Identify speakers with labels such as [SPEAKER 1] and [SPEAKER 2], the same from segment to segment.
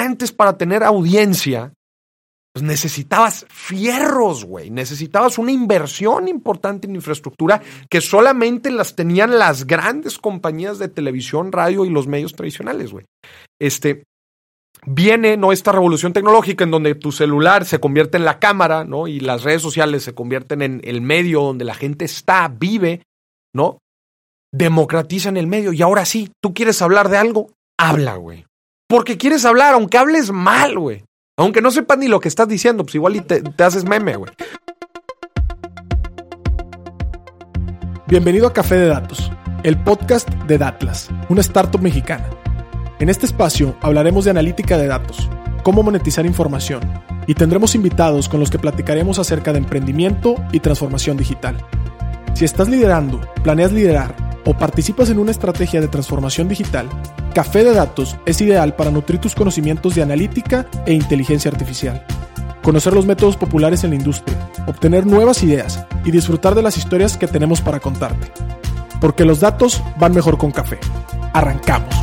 [SPEAKER 1] antes para tener audiencia, pues necesitabas fierros, güey. Necesitabas una inversión importante en infraestructura que solamente las tenían las grandes compañías de televisión, radio y los medios tradicionales, güey. Este, viene no esta revolución tecnológica en donde tu celular se convierte en la cámara, ¿no? Y las redes sociales se convierten en el medio donde la gente está, vive, ¿no? Democratizan el medio y ahora sí, tú quieres hablar de algo, habla, güey. Porque quieres hablar, aunque hables mal, güey. Aunque no sepas ni lo que estás diciendo, pues igual y te, te haces meme, güey.
[SPEAKER 2] Bienvenido a Café de Datos, el podcast de Datlas, una startup mexicana. En este espacio hablaremos de analítica de datos, cómo monetizar información y tendremos invitados con los que platicaremos acerca de emprendimiento y transformación digital. Si estás liderando, planeas liderar o participas en una estrategia de transformación digital, Café de Datos es ideal para nutrir tus conocimientos de analítica e inteligencia artificial, conocer los métodos populares en la industria, obtener nuevas ideas y disfrutar de las historias que tenemos para contarte. Porque los datos van mejor con café. Arrancamos.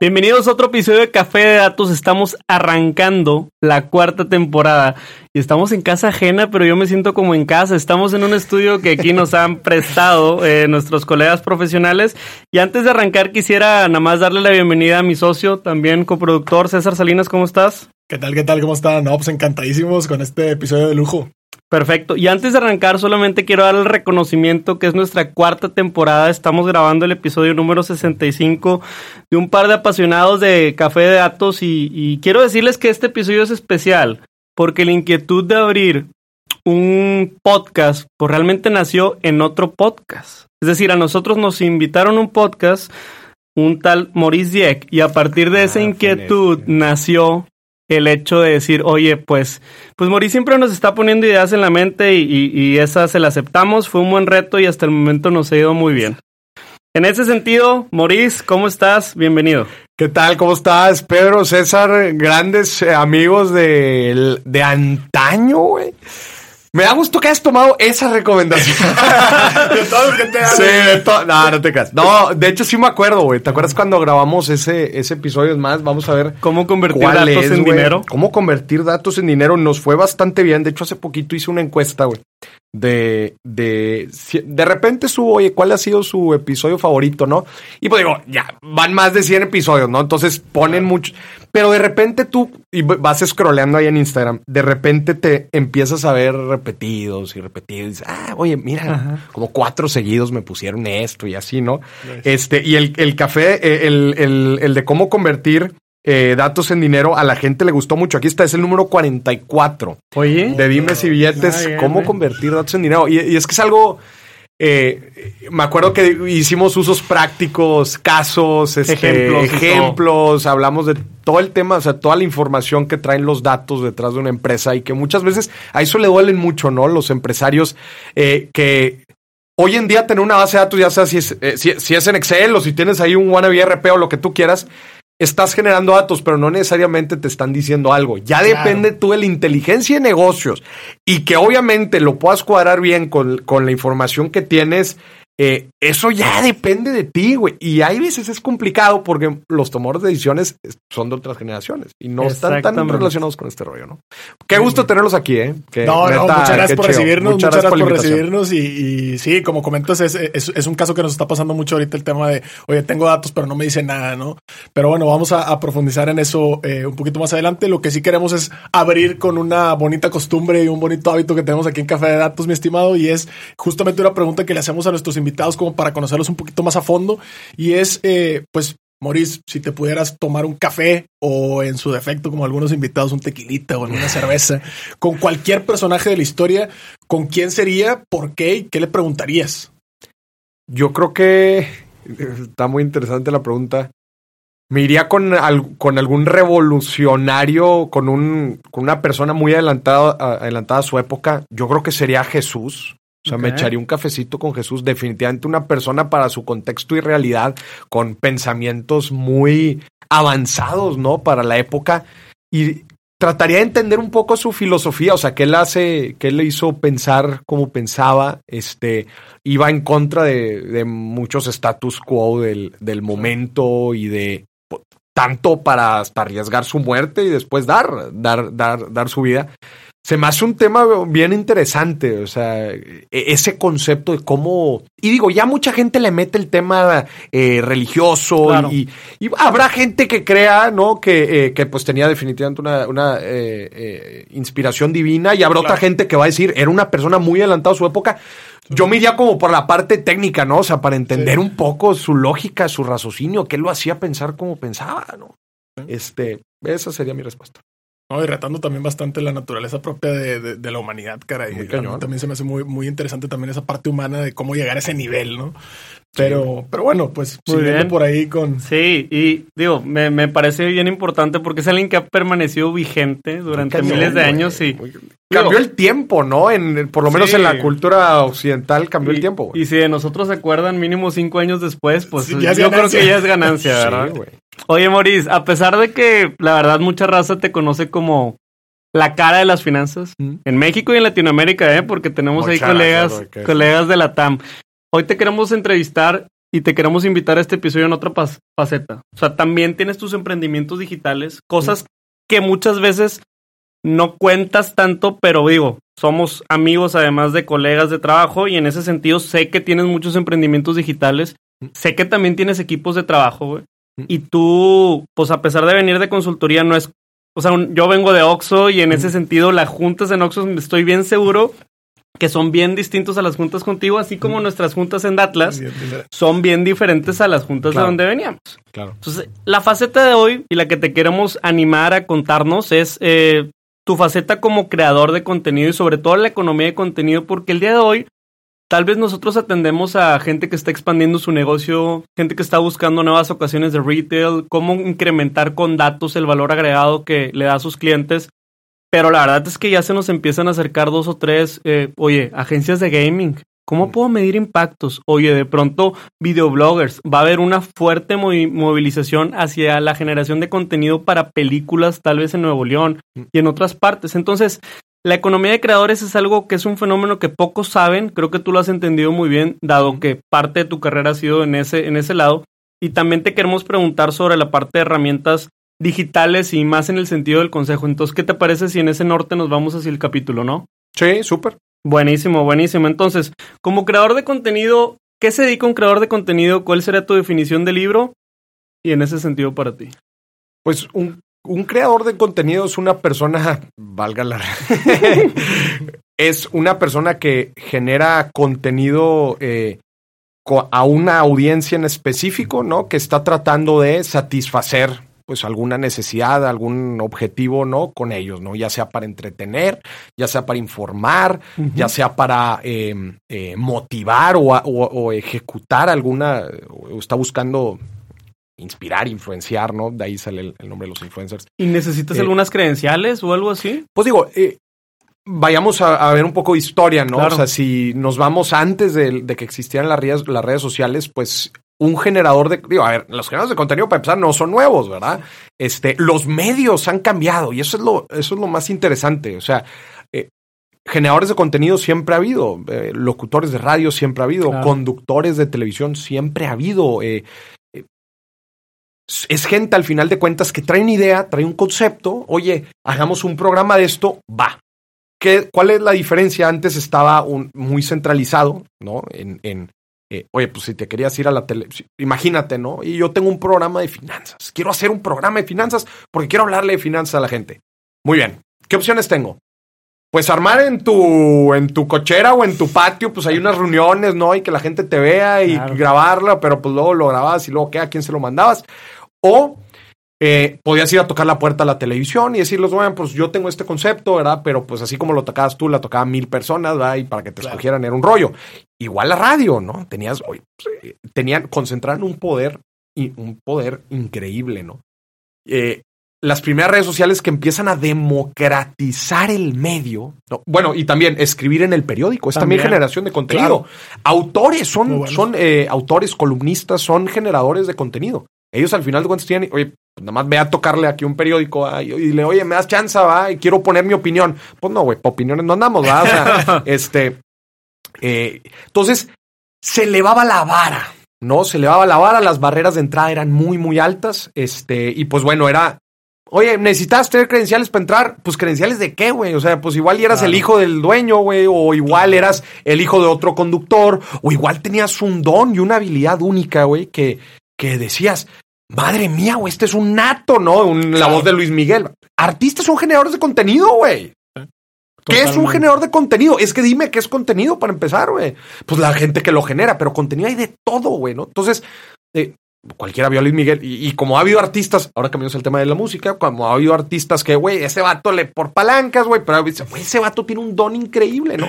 [SPEAKER 3] Bienvenidos a otro episodio de Café de Datos. Estamos arrancando la cuarta temporada y estamos en casa ajena, pero yo me siento como en casa. Estamos en un estudio que aquí nos han prestado eh, nuestros colegas profesionales. Y antes de arrancar, quisiera nada más darle la bienvenida a mi socio, también coproductor César Salinas. ¿Cómo estás?
[SPEAKER 2] ¿Qué tal? ¿Qué tal? ¿Cómo están? No, pues encantadísimos con este episodio de lujo.
[SPEAKER 3] Perfecto. Y antes de arrancar, solamente quiero dar el reconocimiento que es nuestra cuarta temporada. Estamos grabando el episodio número 65 de un par de apasionados de café de datos y, y quiero decirles que este episodio es especial porque la inquietud de abrir un podcast pues realmente nació en otro podcast. Es decir, a nosotros nos invitaron a un podcast un tal Maurice Dieck y a partir de esa inquietud nació el hecho de decir, oye, pues, pues Maurice siempre nos está poniendo ideas en la mente y, y, y se las aceptamos, fue un buen reto y hasta el momento nos ha ido muy bien. En ese sentido, Maurice, ¿cómo estás? Bienvenido.
[SPEAKER 1] ¿Qué tal? ¿Cómo estás? Pedro, César, grandes eh, amigos de, de antaño, güey. Me da gusto que hayas tomado esa recomendación.
[SPEAKER 2] de todos los que te
[SPEAKER 1] Sí, de to- No, no te creas. No, de hecho sí me acuerdo, güey. ¿Te acuerdas cuando grabamos ese, ese episodio? Es más, vamos a ver.
[SPEAKER 3] ¿Cómo convertir datos
[SPEAKER 1] es,
[SPEAKER 3] en dinero?
[SPEAKER 1] ¿Cómo convertir datos en dinero? Nos fue bastante bien. De hecho, hace poquito hice una encuesta, güey. De, de, de repente subo, oye, ¿cuál ha sido su episodio favorito, no? Y pues digo, ya, van más de 100 episodios, ¿no? Entonces ponen mucho. Pero de repente tú, y vas scrolleando ahí en Instagram, de repente te empiezas a ver repetidos y repetidos. Y dices, ah, oye, mira, como cuatro seguidos me pusieron esto y así, ¿no? Este, y el, el café, eh, el, el, el de cómo convertir eh, datos en dinero, a la gente le gustó mucho. Aquí está, es el número 44
[SPEAKER 3] Oye,
[SPEAKER 1] de dimes y billetes, cómo convertir datos en dinero. Y, y es que es algo, eh, me acuerdo que hicimos usos prácticos, casos, este,
[SPEAKER 3] Ejemplos
[SPEAKER 1] ejemplos, hablamos de todo el tema, o sea, toda la información que traen los datos detrás de una empresa y que muchas veces a eso le duelen mucho, ¿no? Los empresarios eh, que hoy en día tener una base de datos, ya sea si es, eh, si, si es en Excel o si tienes ahí un wannabe RP o lo que tú quieras, estás generando datos, pero no necesariamente te están diciendo algo. Ya depende tú de la inteligencia de negocios y que obviamente lo puedas cuadrar bien con, con la información que tienes. Eh, eso ya depende de ti, güey. Y hay veces es complicado porque los tomadores de decisiones son de otras generaciones y no están tan relacionados con este rollo, ¿no? Qué gusto tenerlos aquí, ¿eh? Que,
[SPEAKER 2] No, no, muchas gracias por
[SPEAKER 1] chido.
[SPEAKER 2] recibirnos, muchas, gracias por recibirnos y, y sí, como comentas, es, es, es un caso que nos está pasando mucho ahorita el tema de, oye, tengo datos, pero no me dice nada, ¿no? Pero bueno, vamos a, a profundizar en eso eh, un poquito más adelante. Lo que sí queremos es abrir con una bonita costumbre y un bonito hábito que tenemos aquí en Café de Datos, mi estimado, y es justamente una pregunta que le hacemos a nuestros invitados como para conocerlos un poquito más a fondo, y es, eh, pues, Maurice, si te pudieras tomar un café o en su defecto, como algunos invitados, un tequilita o alguna cerveza, con cualquier personaje de la historia, ¿con quién sería? ¿Por qué? ¿Y qué le preguntarías?
[SPEAKER 1] Yo creo que está muy interesante la pregunta. Me iría con, al- con algún revolucionario, con, un, con una persona muy adelantada, adelantada a su época. Yo creo que sería Jesús. O sea, me echaría un cafecito con Jesús. Definitivamente una persona para su contexto y realidad, con pensamientos muy avanzados, ¿no? Para la época. Y trataría de entender un poco su filosofía, o sea, qué él hace, qué le hizo pensar como pensaba, este, iba en contra de, de muchos status quo del, del momento y de tanto para hasta arriesgar su muerte y después dar, dar, dar, dar su vida se me hace un tema bien interesante, o sea, e-, ese concepto de cómo, y digo, ya mucha gente le mete el tema eh, religioso y, habrá gente que crea, ¿no? Que, eh, que pues tenía definitivamente una, una eh, inspiración divina y habrá otra gente que va a decir, era una persona muy adelantada a su época. Yo me iría como por la parte técnica, ¿no? O sea, para entender un poco su lógica, su raciocinio, qué lo hacía pensar como pensaba, ¿no? Este, esa sería mi respuesta.
[SPEAKER 2] No, y retando también bastante la naturaleza propia de, de, la humanidad, caray. También se me hace muy, muy interesante también esa parte humana de cómo llegar a ese nivel, ¿no? Pero, pero bueno, pues muy siguiendo por ahí con.
[SPEAKER 3] Sí, y digo, me, me, parece bien importante porque es alguien que ha permanecido vigente durante miles de años y.
[SPEAKER 1] Cambió el tiempo, ¿no? En, por lo menos en la cultura occidental cambió el tiempo.
[SPEAKER 3] Y si de nosotros se acuerdan mínimo cinco años después, pues yo creo que ya es ganancia, ¿verdad? Oye, Maurice, a pesar de que la verdad mucha raza te conoce como la cara de las finanzas en México y en Latinoamérica, ¿eh? Porque tenemos ahí colegas, colegas de la TAM. Hoy te queremos entrevistar y te queremos invitar a este episodio en otra faceta. O sea, también tienes tus emprendimientos digitales, cosas que muchas veces no cuentas tanto, pero digo, somos amigos además de colegas de trabajo y en ese sentido sé que tienes muchos emprendimientos digitales. Sé que también tienes equipos de trabajo, güey. Y tú, pues a pesar de venir de consultoría, no es. O sea, yo vengo de Oxo y en ese sentido, las juntas en Oxo estoy bien seguro que son bien distintos a las juntas contigo, así como nuestras juntas en Datlas son bien diferentes a las juntas de donde veníamos. Claro. Entonces, la faceta de hoy y la que te queremos animar a contarnos es eh, tu faceta como creador de contenido y sobre todo la economía de contenido, porque el día de hoy Tal vez nosotros atendemos a gente que está expandiendo su negocio, gente que está buscando nuevas ocasiones de retail, cómo incrementar con datos el valor agregado que le da a sus clientes. Pero la verdad es que ya se nos empiezan a acercar dos o tres, eh, oye, agencias de gaming. ¿Cómo puedo medir impactos? Oye, de pronto videobloggers. Va a haber una fuerte movilización hacia la generación de contenido para películas, tal vez en Nuevo León y en otras partes. Entonces, la economía de creadores es algo que es un fenómeno que pocos saben, creo que tú lo has entendido muy bien, dado que parte de tu carrera ha sido en ese, en ese lado. Y también te queremos preguntar sobre la parte de herramientas digitales y más en el sentido del consejo. Entonces, ¿qué te parece si en ese norte nos vamos hacia el capítulo, no?
[SPEAKER 1] Sí, súper.
[SPEAKER 3] Buenísimo, buenísimo. Entonces, como creador de contenido, ¿qué se dedica un creador de contenido? ¿Cuál sería tu definición de libro? Y en ese sentido para ti.
[SPEAKER 1] Pues un un creador de contenido es una persona, valga la... es una persona que genera contenido eh, a una audiencia en específico, ¿no? Que está tratando de satisfacer pues alguna necesidad, algún objetivo, ¿no? Con ellos, ¿no? Ya sea para entretener, ya sea para informar, ya sea para em, eh, motivar o, o, ejecutar alguna, o está buscando inspirar, influenciar, ¿no? De ahí sale el, nombre de los influencers.
[SPEAKER 3] ¿Y necesitas eh, algunas credenciales o algo así?
[SPEAKER 1] Pues digo, eh, vayamos a, ver un poco de historia, ¿no? O sea, si nos vamos antes de, que existieran las redes, las redes sociales, pues un generador de, digo, a ver, los generadores de contenido para empezar no son nuevos, ¿verdad? Este, los medios han cambiado y eso es lo, eso es lo más interesante. O sea, eh, generadores de contenido siempre ha habido, locutores de radio siempre ha habido, conductores de televisión siempre ha habido, es gente al final de cuentas que trae una idea, trae un concepto, oye, hagamos un programa de esto, va. ¿Qué, ¿Cuál es la diferencia? Antes estaba un, muy centralizado, ¿no? En, en eh, oye, pues si te querías ir a la tele, imagínate, ¿no? Y yo tengo un programa de finanzas. Quiero hacer un programa de finanzas porque quiero hablarle de finanzas a la gente. Muy bien. ¿Qué opciones tengo? Pues armar en tu, en tu cochera o en tu patio, pues hay unas reuniones, ¿no? Y que la gente te vea y grabarla, pero pues luego lo grababas y luego, ¿qué? ¿A quién se lo mandabas? O eh, podías ir a tocar la puerta a la televisión y decirles, bueno, pues yo tengo este concepto, ¿verdad? Pero pues así como lo tocabas tú, la tocaban mil personas, ¿verdad? Y para que te escogieran era un rollo. Igual la radio, ¿no? Tenías, tenían, concentraron un poder, y un poder increíble, ¿no? Eh, las primeras redes sociales que empiezan a democratizar el medio. Bueno, y también escribir en el periódico. Es también, generación de contenido. Autores son, son eh, autores, columnistas, son generadores de contenido. Ellos al final de cuentas tienen, oye, Pues nada más ve a tocarle aquí un periódico ¿va? y, le, oye, me das chance, va, y quiero poner mi opinión. Pues no, güey, opiniones no andamos, va. O sea, este. Eh, entonces, se elevaba la vara, ¿no? Se elevaba la vara, las barreras de entrada eran muy, muy altas. Este, y pues bueno, era. Oye, ¿necesitas tener credenciales para entrar? Pues credenciales de qué, güey? O sea, pues igual eras el hijo del dueño, güey, o igual eras el hijo de otro conductor, o igual tenías un don y una habilidad única, güey, que, que decías, madre mía, güey, este es un nato, ¿no? Un- la voz de Luis Miguel. Artistas son generadores de contenido, güey. ¿Qué es un generador de contenido? Es que dime qué es contenido para empezar, güey. Pues la gente que lo genera, pero contenido hay de todo, güey, ¿no? Entonces, eh, cualquiera vio a Luis Miguel y, y como ha habido artistas, ahora cambiamos el tema de la música, como ha habido artistas que, güey, ese vato le por palancas, güey, pero güey, ese vato tiene un don increíble, ¿no?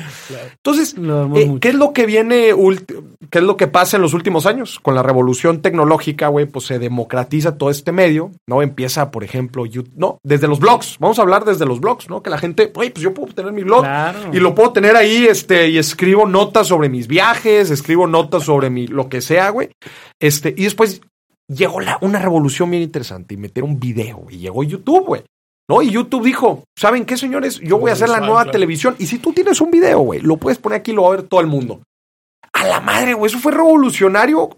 [SPEAKER 1] Entonces, eh. ¿qué es lo que viene, ulti- qué es lo que pasa en los últimos años? Con la revolución tecnológica, güey, pues se democratiza todo este medio, ¿no? Empieza, por ejemplo, YouTube, no, desde los blogs, vamos a hablar desde los blogs, ¿no? Que la gente, güey, pues yo puedo tener mi blog
[SPEAKER 4] Claro.
[SPEAKER 1] y lo puedo tener ahí, este, y escribo notas sobre mis viajes, escribo notas sobre mi, lo que sea, güey. Este, y después llegó la, una revolución bien interesante y meter un video, y llegó YouTube, güey. ¿No? Y YouTube dijo, ¿saben qué, señores? Yo voy a hacer la nueva televisión. Y si tú tienes un video, güey, lo puedes poner aquí y lo va a ver todo el mundo. A la madre, güey, eso fue revolucionario.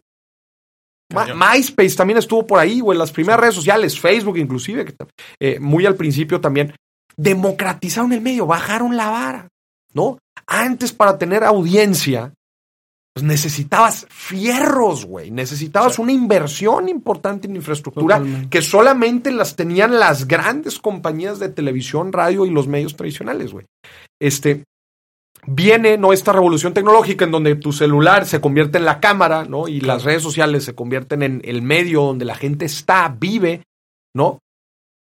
[SPEAKER 1] Ma-. MySpace también estuvo por ahí, güey, las primeras redes sociales, Facebook inclusive, que, eh, muy al principio también, democratizaron el medio, bajaron la vara, ¿no? Antes para tener audiencia, pues necesitabas fierros, güey, necesitabas una inversión importante en infraestructura
[SPEAKER 4] Totalmente.
[SPEAKER 1] que solamente las tenían las grandes compañías de televisión, radio y los medios tradicionales, güey. Este, viene no esta revolución tecnológica en donde tu celular se convierte en la cámara, ¿no? Y las redes sociales se convierten en el medio donde la gente está, vive, ¿no?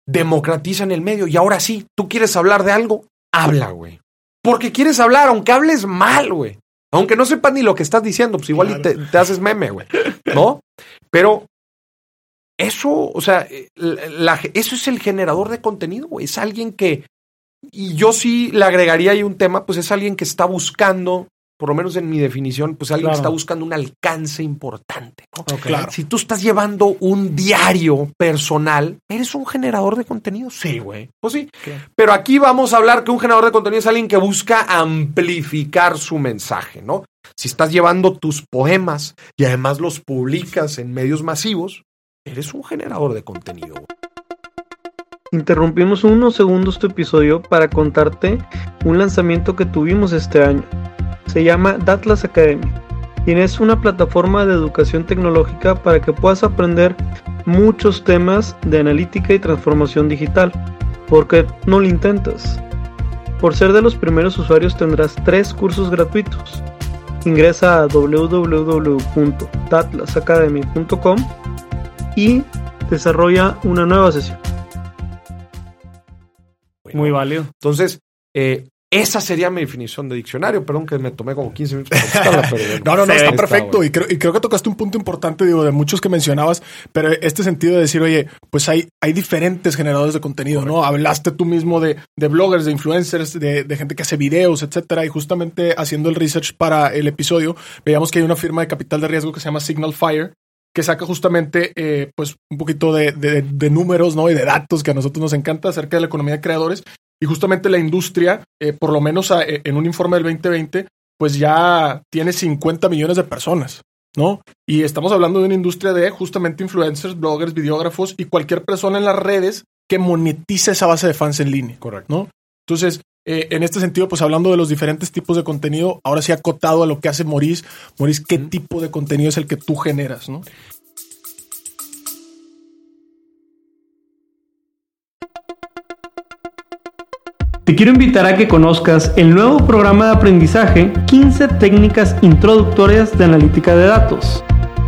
[SPEAKER 1] Democratizan el medio y ahora sí, tú quieres hablar de algo, habla, güey. Porque quieres hablar, aunque hables mal, güey. Aunque no sepas ni lo que estás diciendo, pues igual te, te haces meme, güey. ¿No? Pero eso, o sea, eh, la- la- eso es el generador de contenido, güey. Es alguien que, y yo sí le agregaría ahí un tema, pues es alguien que está buscando, por lo menos en mi definición, pues alguien que está buscando un alcance importante. ¿no?
[SPEAKER 2] Claro.
[SPEAKER 1] Si tú estás llevando un diario personal, ¿eres un generador de contenido? Sí, güey. Pues sí. Pero aquí vamos a hablar que un generador de contenido es alguien que busca amplificar su mensaje, ¿no? Si estás llevando tus poemas y además los publicas en medios masivos, eres un generador de contenido. güey.
[SPEAKER 4] Interrumpimos unos segundos tu episodio para contarte un lanzamiento que tuvimos este año. Se llama Datlas Academy y es una plataforma de educación tecnológica para que puedas aprender muchos temas de analítica y transformación digital. ¿Por qué no lo intentas? Por ser de los primeros usuarios tendrás tres cursos gratuitos. Ingresa a www.datlasacademy.com y desarrolla una nueva sesión. Muy válido.
[SPEAKER 1] Entonces, eh, esa sería mi definición de diccionario. Perdón que me tomé como 15 minutos para pero.
[SPEAKER 2] No, no, no,
[SPEAKER 1] Sí,
[SPEAKER 2] está
[SPEAKER 1] está,
[SPEAKER 2] perfecto. y, creo, y creo que tocaste un punto importante, digo, de muchos que mencionabas, pero este sentido de decir, oye, pues hay, hay diferentes generadores de contenido, ¿no? Hablaste tú mismo de, de bloggers, de influencers, de, de gente que hace videos, etcétera. Y justamente haciendo el research para el episodio, veíamos que hay una firma de capital de riesgo que se llama Signal Fire, que saca justamente eh, pues un poquito de, de- de números ¿no? y de datos que a nosotros nos encanta acerca de la economía de creadores. Y justamente la industria, eh, por lo menos a- en un informe del 2020, pues ya tiene 50 millones de personas, ¿no? Y estamos hablando de una industria de justamente influencers, bloggers, videógrafos y cualquier persona en las redes que monetiza esa base de fans en línea,
[SPEAKER 1] Correcto.
[SPEAKER 2] ¿no? Entonces, eh, en este sentido, pues hablando de los diferentes tipos de contenido, ahora sí acotado a lo que hace Maurice. Maurice, ¿qué tipo de contenido es el que tú generas, no?
[SPEAKER 4] Te quiero invitar a que conozcas el nuevo programa de aprendizaje 15 técnicas introductorias de analítica de datos.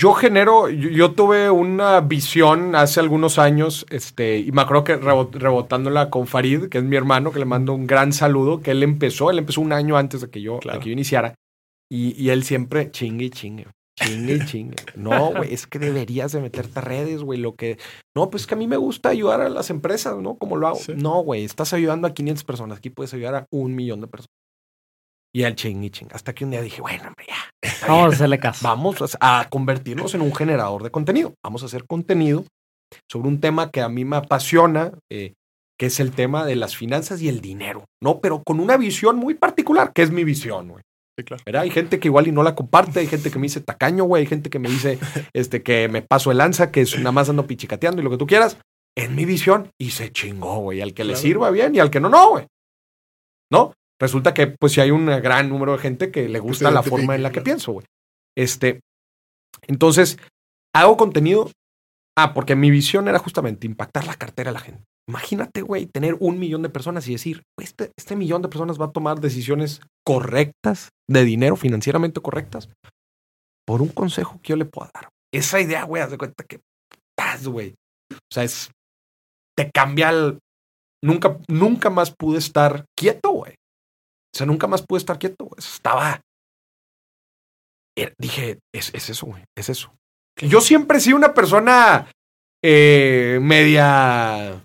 [SPEAKER 1] Yo genero, yo, yo tuve una visión hace algunos años, este, y me acuerdo que rebot- rebotándola con Farid, que es mi hermano, que le mando un gran saludo, que él empezó, él empezó un año antes de que yo, de
[SPEAKER 2] Claro.
[SPEAKER 1] que yo iniciara, y, y él siempre chingue y chingue, chingue y chingue. No, güey, es que deberías de meterte a redes, güey, lo que... No, pues que a mí me gusta ayudar a las empresas, ¿no? Como lo hago.
[SPEAKER 2] Sí.
[SPEAKER 1] No, güey, estás ayudando a 500 personas, aquí puedes ayudar a un millón de personas. Y él chingue y chingue. Hasta que un día dije, bueno, hombre, ya.
[SPEAKER 3] Vamos a hacerle caso.
[SPEAKER 1] Vamos a, convertirnos en un generador de contenido. Vamos a hacer contenido sobre un tema que a mí me apasiona, eh, que es el tema de las finanzas y el dinero, ¿no? Pero con una visión muy particular, que es mi visión, güey.
[SPEAKER 2] Sí, claro.
[SPEAKER 1] ¿verdad? Hay gente que igual y no la comparte, hay gente que me dice tacaño, güey, hay gente que me dice este, que me paso el lanza, que es, nada más ando pichicateando y lo que tú quieras. Es mi visión y se chingó, güey. Al que le sirva bien y al que no, no, güey. ¿No? Resulta que, pues, si hay un gran número de gente que le gusta la forma en la que pienso, güey. Este, entonces, hago contenido. Ah, porque mi visión era justamente impactar la cartera de la gente. Imagínate, güey, tener un millón de personas y decir, "Güey, este, este millón de personas va a tomar decisiones correctas de dinero, financieramente correctas, por un consejo que yo le pueda dar. Esa idea, güey, haz de cuenta que paz, güey. O sea, es. Te cambia el. Nunca, nunca más pude estar quieto, güey. O sea, nunca más pude estar quieto, güey. Estaba. eh, Dije, es, es eso, güey. Es eso. Yo siempre he sido una persona eh, media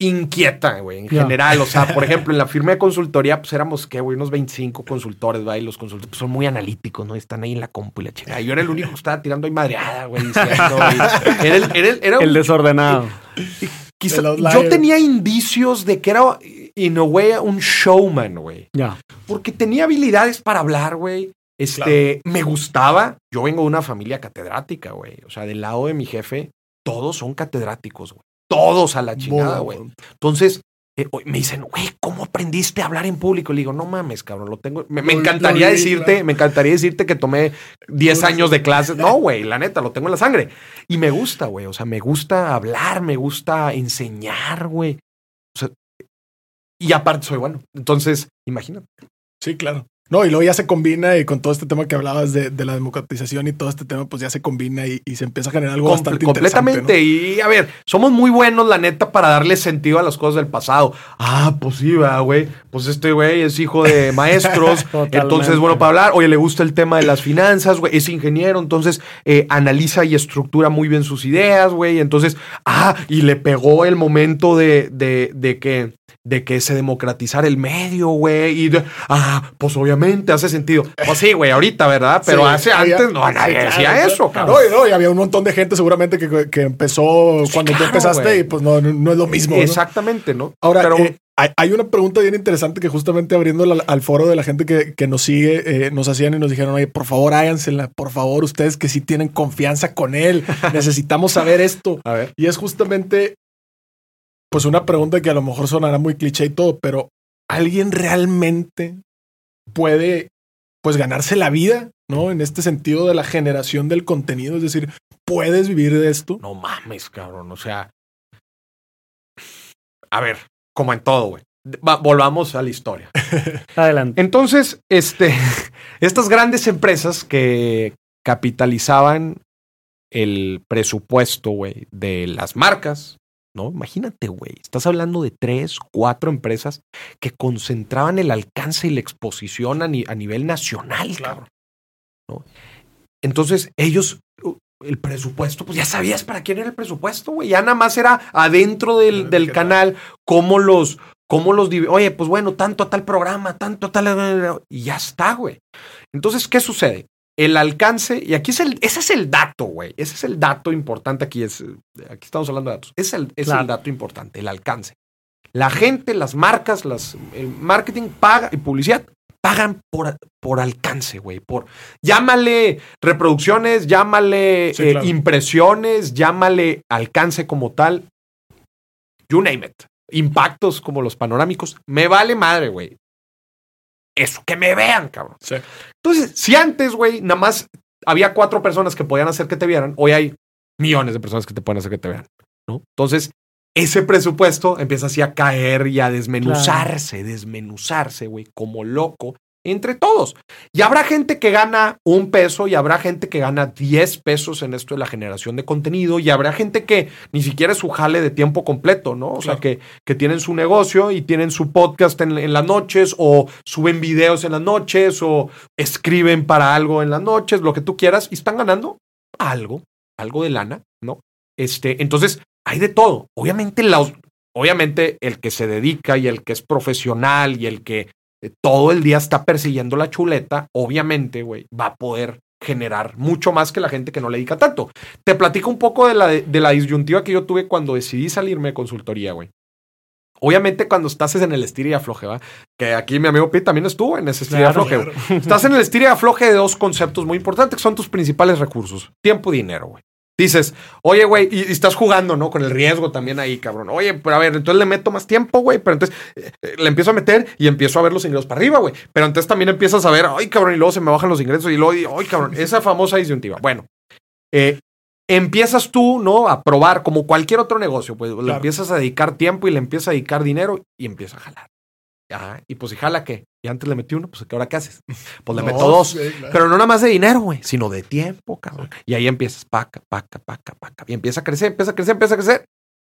[SPEAKER 1] inquieta, güey, en general. O sea, por ejemplo, en la firma de consultoría, pues éramos, ¿qué, güey? Unos 25 consultores, ¿va? Y los consultores pues, son muy analíticos, ¿no? Están ahí en la compu y la chingada. Yo era el único que estaba tirando ahí madreada, güey, diciendo, güey. Era, el- era el- era
[SPEAKER 3] El
[SPEAKER 1] un-
[SPEAKER 3] desordenado.
[SPEAKER 1] quizá- yo tenía indicios de que era, in a way, un showman, güey.
[SPEAKER 3] Ya.
[SPEAKER 1] Porque tenía habilidades para hablar, güey. Este, me gustaba. Yo vengo de una familia catedrática, güey. O sea, del lado de mi jefe, todos son catedráticos, güey. Todos a la chingada, güey. Entonces, eh, me dicen, güey, ¿cómo aprendiste a hablar en público? Le digo, no mames, cabrón, lo tengo. Me, encantaría decirte, me encantaría decirte que tomé 10
[SPEAKER 2] Por
[SPEAKER 1] años de clases. No, güey, la neta, lo tengo en la sangre. Y me gusta, güey. O sea, me gusta hablar, me gusta enseñar, güey. Y aparte soy bueno. Entonces, imagínate.
[SPEAKER 2] Sí, claro. No, y luego ya se combina y con todo este tema que hablabas de, de la democratización y todo este tema, pues ya se combina y, y se empieza a generar algo
[SPEAKER 1] Comple-
[SPEAKER 2] bastante
[SPEAKER 1] completamente.
[SPEAKER 2] interesante.
[SPEAKER 1] Y a ver, somos muy buenos, la neta, para darle sentido a las cosas del pasado. Ah, pues sí, güey. Pues este güey es hijo de maestros. Entonces, bueno, para hablar. Oye, le gusta el tema de las finanzas, güey. Es ingeniero, entonces eh, analiza y estructura muy bien sus ideas, güey. Entonces, ah, y le pegó el momento de, de, de que de que se democratizara el medio, güey. Y de- ah, pues obviamente hace sentido. Pues sí, güey, ahorita, ¿verdad? Pero
[SPEAKER 2] Sí,
[SPEAKER 1] hace
[SPEAKER 2] había-
[SPEAKER 1] antes no nadie
[SPEAKER 2] Sí,
[SPEAKER 1] decía
[SPEAKER 2] claro,
[SPEAKER 1] eso,
[SPEAKER 2] claro.
[SPEAKER 1] cabrón.
[SPEAKER 2] No, y no, y había un montón de gente seguramente que, que empezó cuando tú
[SPEAKER 1] claro,
[SPEAKER 2] empezaste y pues no, no, es lo mismo.
[SPEAKER 1] Exactamente, ¿no?
[SPEAKER 2] Ahora,
[SPEAKER 1] Pero-
[SPEAKER 2] eh, hay, hay una pregunta bien interesante que justamente abriendo al, al foro de la gente que, que nos sigue, eh, nos hacían y nos dijeron, oye, por favor, hágansela, por favor, ustedes que sí tienen confianza con él, necesitamos saber esto.
[SPEAKER 1] a ver.
[SPEAKER 2] Y es justamente, pues una pregunta que a lo mejor sonará muy cliché y todo, pero ¿alguien realmente puede, pues, ganarse la vida, ¿no? En este sentido de la generación del contenido, es decir, ¿puedes vivir de esto?
[SPEAKER 1] No mames, cabrón. O sea. A ver, como en todo, güey. Va- volvamos a la historia.
[SPEAKER 3] Adelante.
[SPEAKER 1] Entonces, este, estas grandes empresas que capitalizaban el presupuesto, güey, de las marcas, ¿no? Imagínate, güey. Estás hablando de tres, cuatro empresas que concentraban el alcance y la exposición a, ni- a nivel nacional. ¿no? Entonces, ellos, uh, el presupuesto, pues ya sabías para quién era el presupuesto, güey. Ya nada más era adentro del, del canal cómo los, cómo los, oye, pues bueno, tanto a tal programa, tanto a tal, y ya está, güey. Entonces, ¿qué sucede? El alcance, y aquí es el, ese es el dato, güey. Ese es el dato importante aquí. Es, aquí estamos hablando de datos. Ese es el, es
[SPEAKER 3] Claro.
[SPEAKER 1] el dato importante, el alcance. La gente, las marcas, las, el marketing paga y publicidad pagan por, por alcance, güey. Por, llámale reproducciones, llámale
[SPEAKER 2] Sí,
[SPEAKER 1] eh,
[SPEAKER 2] claro.
[SPEAKER 1] impresiones, llámale alcance como tal. You name it. Impactos como los panorámicos. Me vale madre, güey. Eso, que me vean, cabrón.
[SPEAKER 2] Sí.
[SPEAKER 1] Entonces, si antes, güey, nada más había cuatro personas que podían hacer que te vieran, hoy hay millones de personas que te pueden hacer que te vean, ¿no? Entonces, ese presupuesto empieza así a caer y a desmenuzarse, desmenuzarse, güey, como loco entre todos. Y habrá gente que gana un peso y habrá gente que gana 10 pesos en esto de la generación de contenido y habrá gente que ni siquiera es su jale de tiempo completo, ¿no? O sea, que, que tienen su negocio y tienen su podcast en, en las noches o suben videos en las noches o escriben para algo en las noches, lo que tú quieras y están ganando algo, algo de lana, ¿no? Este, entonces, hay de todo. Obviamente, los, obviamente el que se dedica y el que es profesional y el que eh, todo el día está persiguiendo la chuleta, obviamente, güey, va a poder generar mucho más que la gente que no le dedica tanto. Te platico un poco de la, de la disyuntiva que yo tuve cuando decidí salirme de consultoría, güey. Obviamente cuando estás en el estira y afloje, ¿va? Que aquí mi amigo Pete también estuvo en ese estira y
[SPEAKER 3] Claro,
[SPEAKER 1] afloje. Estás en el estira y afloje de dos conceptos muy importantes que son tus principales recursos. Tiempo y dinero, güey. Dices, oye, güey, y, y estás jugando, ¿no? Con el riesgo también ahí, cabrón. Oye, pero a ver, entonces le meto más tiempo, güey. Pero entonces eh, eh, le empiezo a meter y empiezo a ver los ingresos para arriba, güey. Pero entonces también empiezas a ver, ay, cabrón, y luego se me bajan los ingresos y luego, ay, cabrón, esa famosa disyuntiva. Bueno, eh, empiezas tú, ¿no? A probar como cualquier otro negocio, pues le empiezas a dedicar tiempo y le empiezas a dedicar dinero y empieza a jalar. Ajá. Y pues si jala, ¿qué? Y antes le metí uno, pues ¿qué ahora qué haces? Pues le
[SPEAKER 2] No,
[SPEAKER 1] meto dos.
[SPEAKER 2] sí, claro.
[SPEAKER 1] Pero no nada más de dinero, güey, sino de tiempo, cabrón. Y ahí empiezas, paca, paca, paca, paca. Y empieza a crecer, empieza a crecer, empieza a crecer.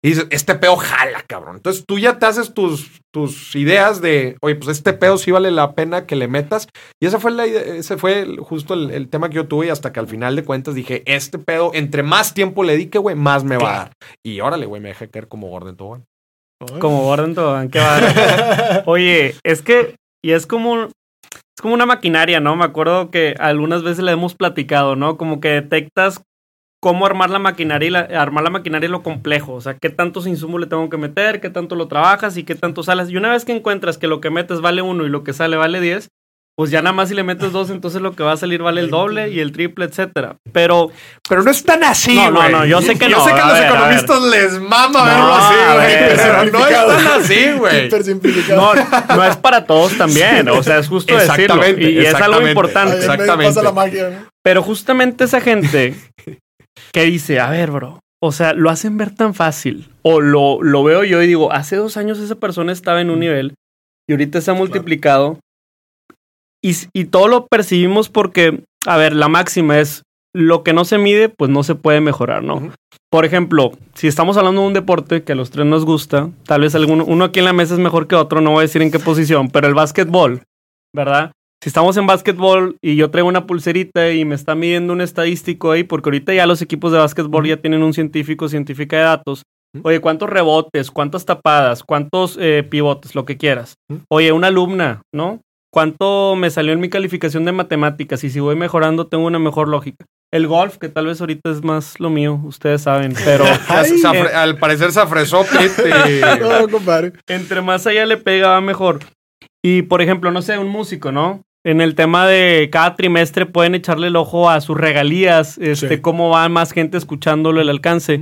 [SPEAKER 1] Y dices, este pedo jala, cabrón. Entonces tú ya te haces tus, tus ideas de, oye, pues este pedo sí vale la pena que le metas. Y esa fue la idea, ese fue justo el, el tema que yo tuve. Y hasta que al final de cuentas dije, este pedo, entre más tiempo le dedique, güey, más me va a dar. Y órale, güey, me dejé caer como Gordon Tobogán.
[SPEAKER 3] Como Gordon Tobogán, qué bárbaro. Oye, es que, y es como, es como una maquinaria, ¿no? Me acuerdo que algunas veces le hemos platicado, ¿no? Como que detectas cómo armar la maquinaria y la- armar la maquinaria lo complejo. O sea, qué tantos insumos le tengo que meter, qué tanto lo trabajas y qué tanto sales. Y una vez que encuentras que lo que metes vale uno y lo que sale vale 10, pues ya nada más si le metes dos, entonces lo que va a salir vale el doble y el triple, etcétera. Pero
[SPEAKER 1] Pero no es tan así,
[SPEAKER 3] No, no,
[SPEAKER 1] güey.
[SPEAKER 3] no, yo sé que
[SPEAKER 1] Yo
[SPEAKER 3] no,
[SPEAKER 1] sé que a los
[SPEAKER 3] ver, a
[SPEAKER 1] economistas les mama
[SPEAKER 3] No,
[SPEAKER 1] verlo así, güey.
[SPEAKER 3] ver,
[SPEAKER 1] Pero no es tan así, güey.
[SPEAKER 3] No, no es para todos también. O sea, es justo decirlo.
[SPEAKER 1] Exactamente,
[SPEAKER 3] Y, y es algo importante.
[SPEAKER 1] Exactamente.
[SPEAKER 2] pasa la magia, ¿no?
[SPEAKER 3] Pero justamente esa gente que dice, a ver, bro, o sea, lo hacen ver tan fácil. O lo, lo veo yo y digo, hace dos años esa persona estaba en un nivel y ahorita se ha multiplicado. Y, todo lo percibimos porque, a ver, la máxima es lo que no se mide, pues no se puede mejorar, ¿no? Por ejemplo, si estamos hablando de un deporte que a los tres nos gusta, tal vez alguno, uno aquí en la mesa es mejor que otro, no voy a decir en qué posición, pero el básquetbol, ¿verdad? Si estamos en básquetbol y yo traigo una pulserita y me está midiendo un estadístico ahí, porque ahorita ya los equipos de básquetbol ya tienen un científico, científica de datos. Oye, ¿cuántos rebotes? ¿Cuántas tapadas? ¿Cuántos eh, pivotes? Lo que quieras. Oye, una alumna, ¿no? ¿Cuánto me salió en mi calificación de matemáticas? Y si voy mejorando, tengo una mejor lógica. El golf, que tal vez ahorita es más lo mío, ustedes saben, pero
[SPEAKER 2] Ay,
[SPEAKER 1] al parecer se afresó Pete.
[SPEAKER 2] No, compadre.
[SPEAKER 3] entre más allá le pega, va mejor. Y por ejemplo, no sé, un músico, ¿no? En el tema de cada trimestre pueden echarle el ojo a sus regalías, este,
[SPEAKER 2] Sí.
[SPEAKER 3] cómo va más gente escuchándolo, el alcance.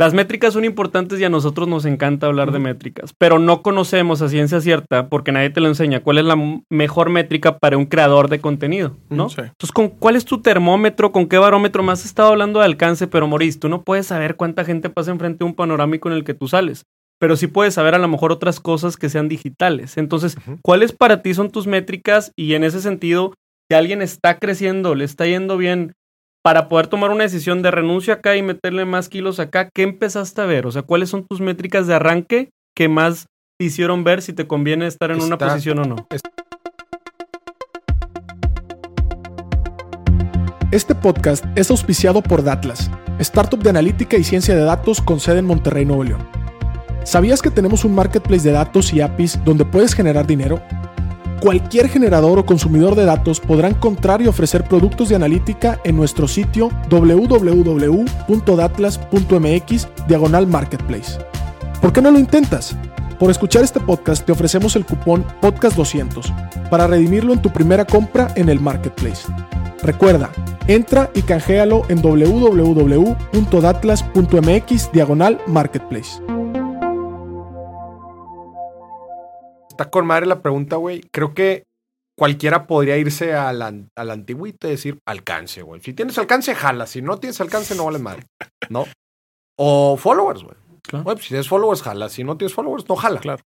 [SPEAKER 3] Las métricas son importantes y a nosotros nos encanta hablar de métricas, pero no conocemos a ciencia cierta, porque nadie te lo enseña, cuál es la mejor métrica para un creador de contenido, ¿no?
[SPEAKER 2] Sí.
[SPEAKER 3] Entonces, ¿con ¿cuál es tu termómetro? ¿Con qué barómetro? Más has estado hablando de alcance, pero Maurice, tú no puedes saber cuánta gente pasa enfrente de un panorámico en el que tú sales. Pero sí puedes saber a lo mejor otras cosas que sean digitales. Entonces. ¿cuáles para ti son tus métricas? Y en ese sentido, si alguien está creciendo, le está yendo bien, para poder tomar una decisión de renuncio acá y meterle más kilos acá, ¿qué empezaste a ver? O sea, ¿cuáles son tus métricas de arranque que más te hicieron ver si te conviene estar en una posición o no?
[SPEAKER 2] Este podcast es auspiciado por Datlas, startup de analítica y ciencia de datos con sede en Monterrey, Nuevo León. ¿Sabías que tenemos un marketplace de datos y APIs donde puedes generar dinero? Cualquier generador o consumidor de datos podrá encontrar y ofrecer productos de analítica en nuestro sitio www.datlas.mx diagonal marketplace. ¿Por qué no lo intentas? Por escuchar este podcast te ofrecemos el cupón podcast200 para redimirlo en tu primera compra en el marketplace. Recuerda, entra y canjealo en www.datlas.mx diagonal marketplace.
[SPEAKER 1] Está con madre la pregunta, güey. Creo que cualquiera podría irse a la, a la antigüita y decir alcance, güey. Si tienes alcance, jala. Si no tienes alcance, no vale madre. ¿No? O followers, güey.
[SPEAKER 2] Claro.
[SPEAKER 1] Pues, si tienes followers, jala. Si no tienes followers, no jala.
[SPEAKER 2] Claro.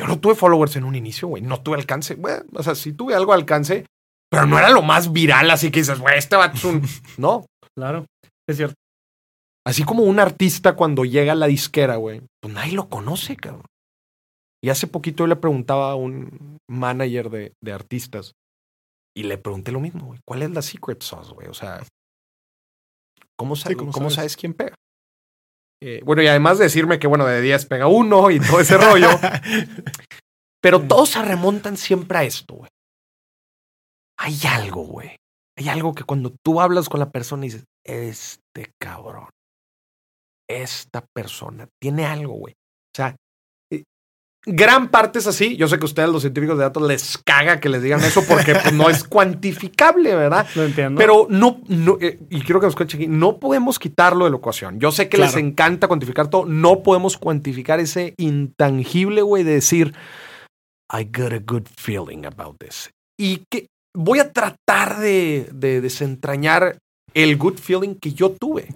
[SPEAKER 1] Yo no tuve followers en un inicio, güey. No tuve alcance. Güey, o sea, sí tuve algo de alcance, pero no era lo más viral, así que dices, güey, este vato es un. No.
[SPEAKER 3] Claro, es cierto.
[SPEAKER 1] Así como un artista cuando llega a la disquera, güey, pues nadie lo conoce, cabrón. Y hace poquito yo le preguntaba a un manager de, de artistas y le pregunté lo mismo, güey. ¿Cuál es la secret sauce, güey? O sea, ¿cómo, sa-
[SPEAKER 2] Sí, ¿cómo
[SPEAKER 1] ¿cómo
[SPEAKER 2] sabes?
[SPEAKER 1] sabes quién pega? Eh, bueno, y además de decirme que, bueno, de 10 pega uno y todo ese rollo. Pero todos se remontan siempre a esto, güey. Hay algo, güey. Hay algo que cuando tú hablas con la persona y dices, este cabrón, esta persona tiene algo, güey. O sea, gran parte es así. Yo sé que a ustedes, los científicos de datos, les caga que les digan eso porque pues, no es cuantificable, ¿verdad?
[SPEAKER 3] Lo entiendo.
[SPEAKER 1] Pero no, no eh, y quiero que nos escuchen aquí, no podemos quitarlo de la ecuación. Yo sé que les encanta cuantificar todo, no podemos cuantificar ese intangible, güey, de decir, I got a good feeling about this. Y que voy a tratar de, de desentrañar el good feeling que yo tuve.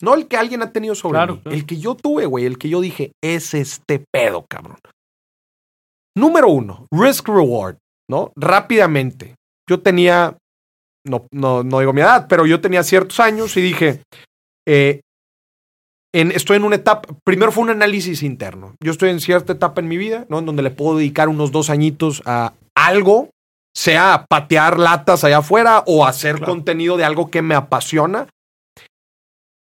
[SPEAKER 1] No el que alguien ha tenido sobre
[SPEAKER 3] Claro,
[SPEAKER 1] mí.
[SPEAKER 3] claro.
[SPEAKER 1] El que yo tuve, güey. El que yo dije, es este pedo, cabrón. Número uno, risk reward, ¿no? Rápidamente. Yo tenía, no, no, no digo mi edad, pero yo tenía ciertos años y dije, eh, en, estoy en una etapa, primero fue un análisis interno. Yo estoy en cierta etapa en mi vida, ¿no? En donde le puedo dedicar unos dos añitos a algo, sea patear latas allá afuera o hacer
[SPEAKER 2] Claro.
[SPEAKER 1] contenido de algo que me apasiona.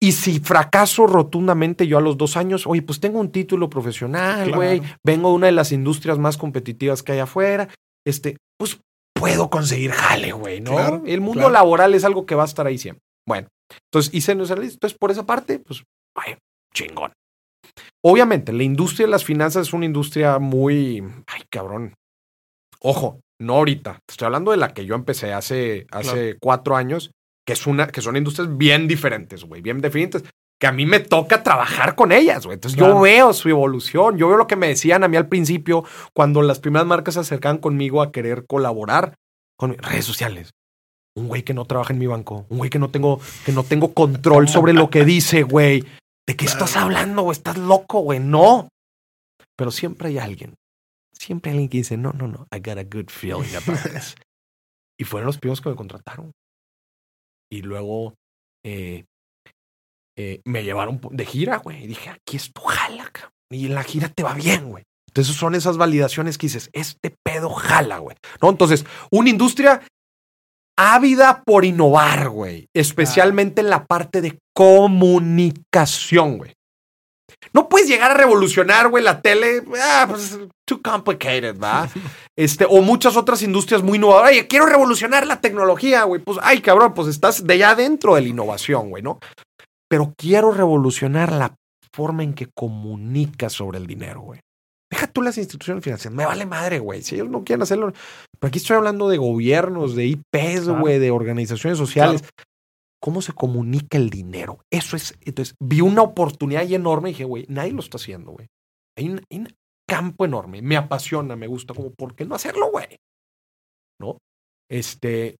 [SPEAKER 1] Y si fracaso rotundamente yo a los dos años, oye, pues tengo un título profesional,
[SPEAKER 2] Claro.
[SPEAKER 1] güey, vengo de una de las industrias más competitivas que hay afuera, este, pues puedo conseguir jale, güey, ¿no?
[SPEAKER 2] Claro,
[SPEAKER 1] El mundo
[SPEAKER 2] claro.
[SPEAKER 1] laboral es algo que va a estar ahí siempre. Bueno, entonces hice. Entonces, por esa parte, pues, vaya, chingón. Obviamente, la industria de las finanzas es una industria muy, ay, cabrón. Ojo, no ahorita. Estoy hablando de la que yo empecé hace, hace cuatro años, que es una, que son industrias bien diferentes, güey, bien diferentes, que a mí me toca trabajar con ellas, güey. Entonces yo veo su evolución, yo veo lo que me decían a mí al principio cuando las primeras marcas se acercaban conmigo a querer colaborar con mis redes sociales. Un güey que no trabaja en mi banco, un güey que no tengo, que no tengo control sobre lo que dice, güey. ¿De qué estás hablando, güey? Estás loco, güey. No. Pero siempre hay alguien. Siempre hay alguien que dice, no, no, no. I got a good feeling about this. y fueron los primeros que me contrataron. Y luego eh, eh, me llevaron de gira, güey. Y dije, aquí es tu jala, cabrón. Y en la gira te va bien, güey. Entonces son esas validaciones que dices, este pedo jala, güey. ¿No? Entonces, una industria ávida por innovar, güey. Especialmente en la parte de comunicación, güey. No puedes llegar a revolucionar, güey, la tele. Ah, pues too complicated, ¿va? Este, o muchas otras industrias muy innovadoras. Oye, quiero revolucionar la tecnología, güey. Pues, ay, cabrón, pues estás de allá adentro de la innovación, güey, ¿no? Pero quiero revolucionar la forma en que comunicas sobre el dinero, güey. Deja tú las instituciones financieras. Me vale madre, güey. Si ellos no quieren hacerlo. Pero aquí estoy hablando de gobiernos, de IPs,
[SPEAKER 3] Claro.
[SPEAKER 1] güey, de organizaciones sociales. ¿Cómo se comunica el dinero? Eso es. Entonces, vi una oportunidad ahí enorme y dije, güey, nadie lo está haciendo, güey. Hay un, hay un campo enorme. Me apasiona, me gusta. Como, ¿por qué no hacerlo, güey? ¿No? Este.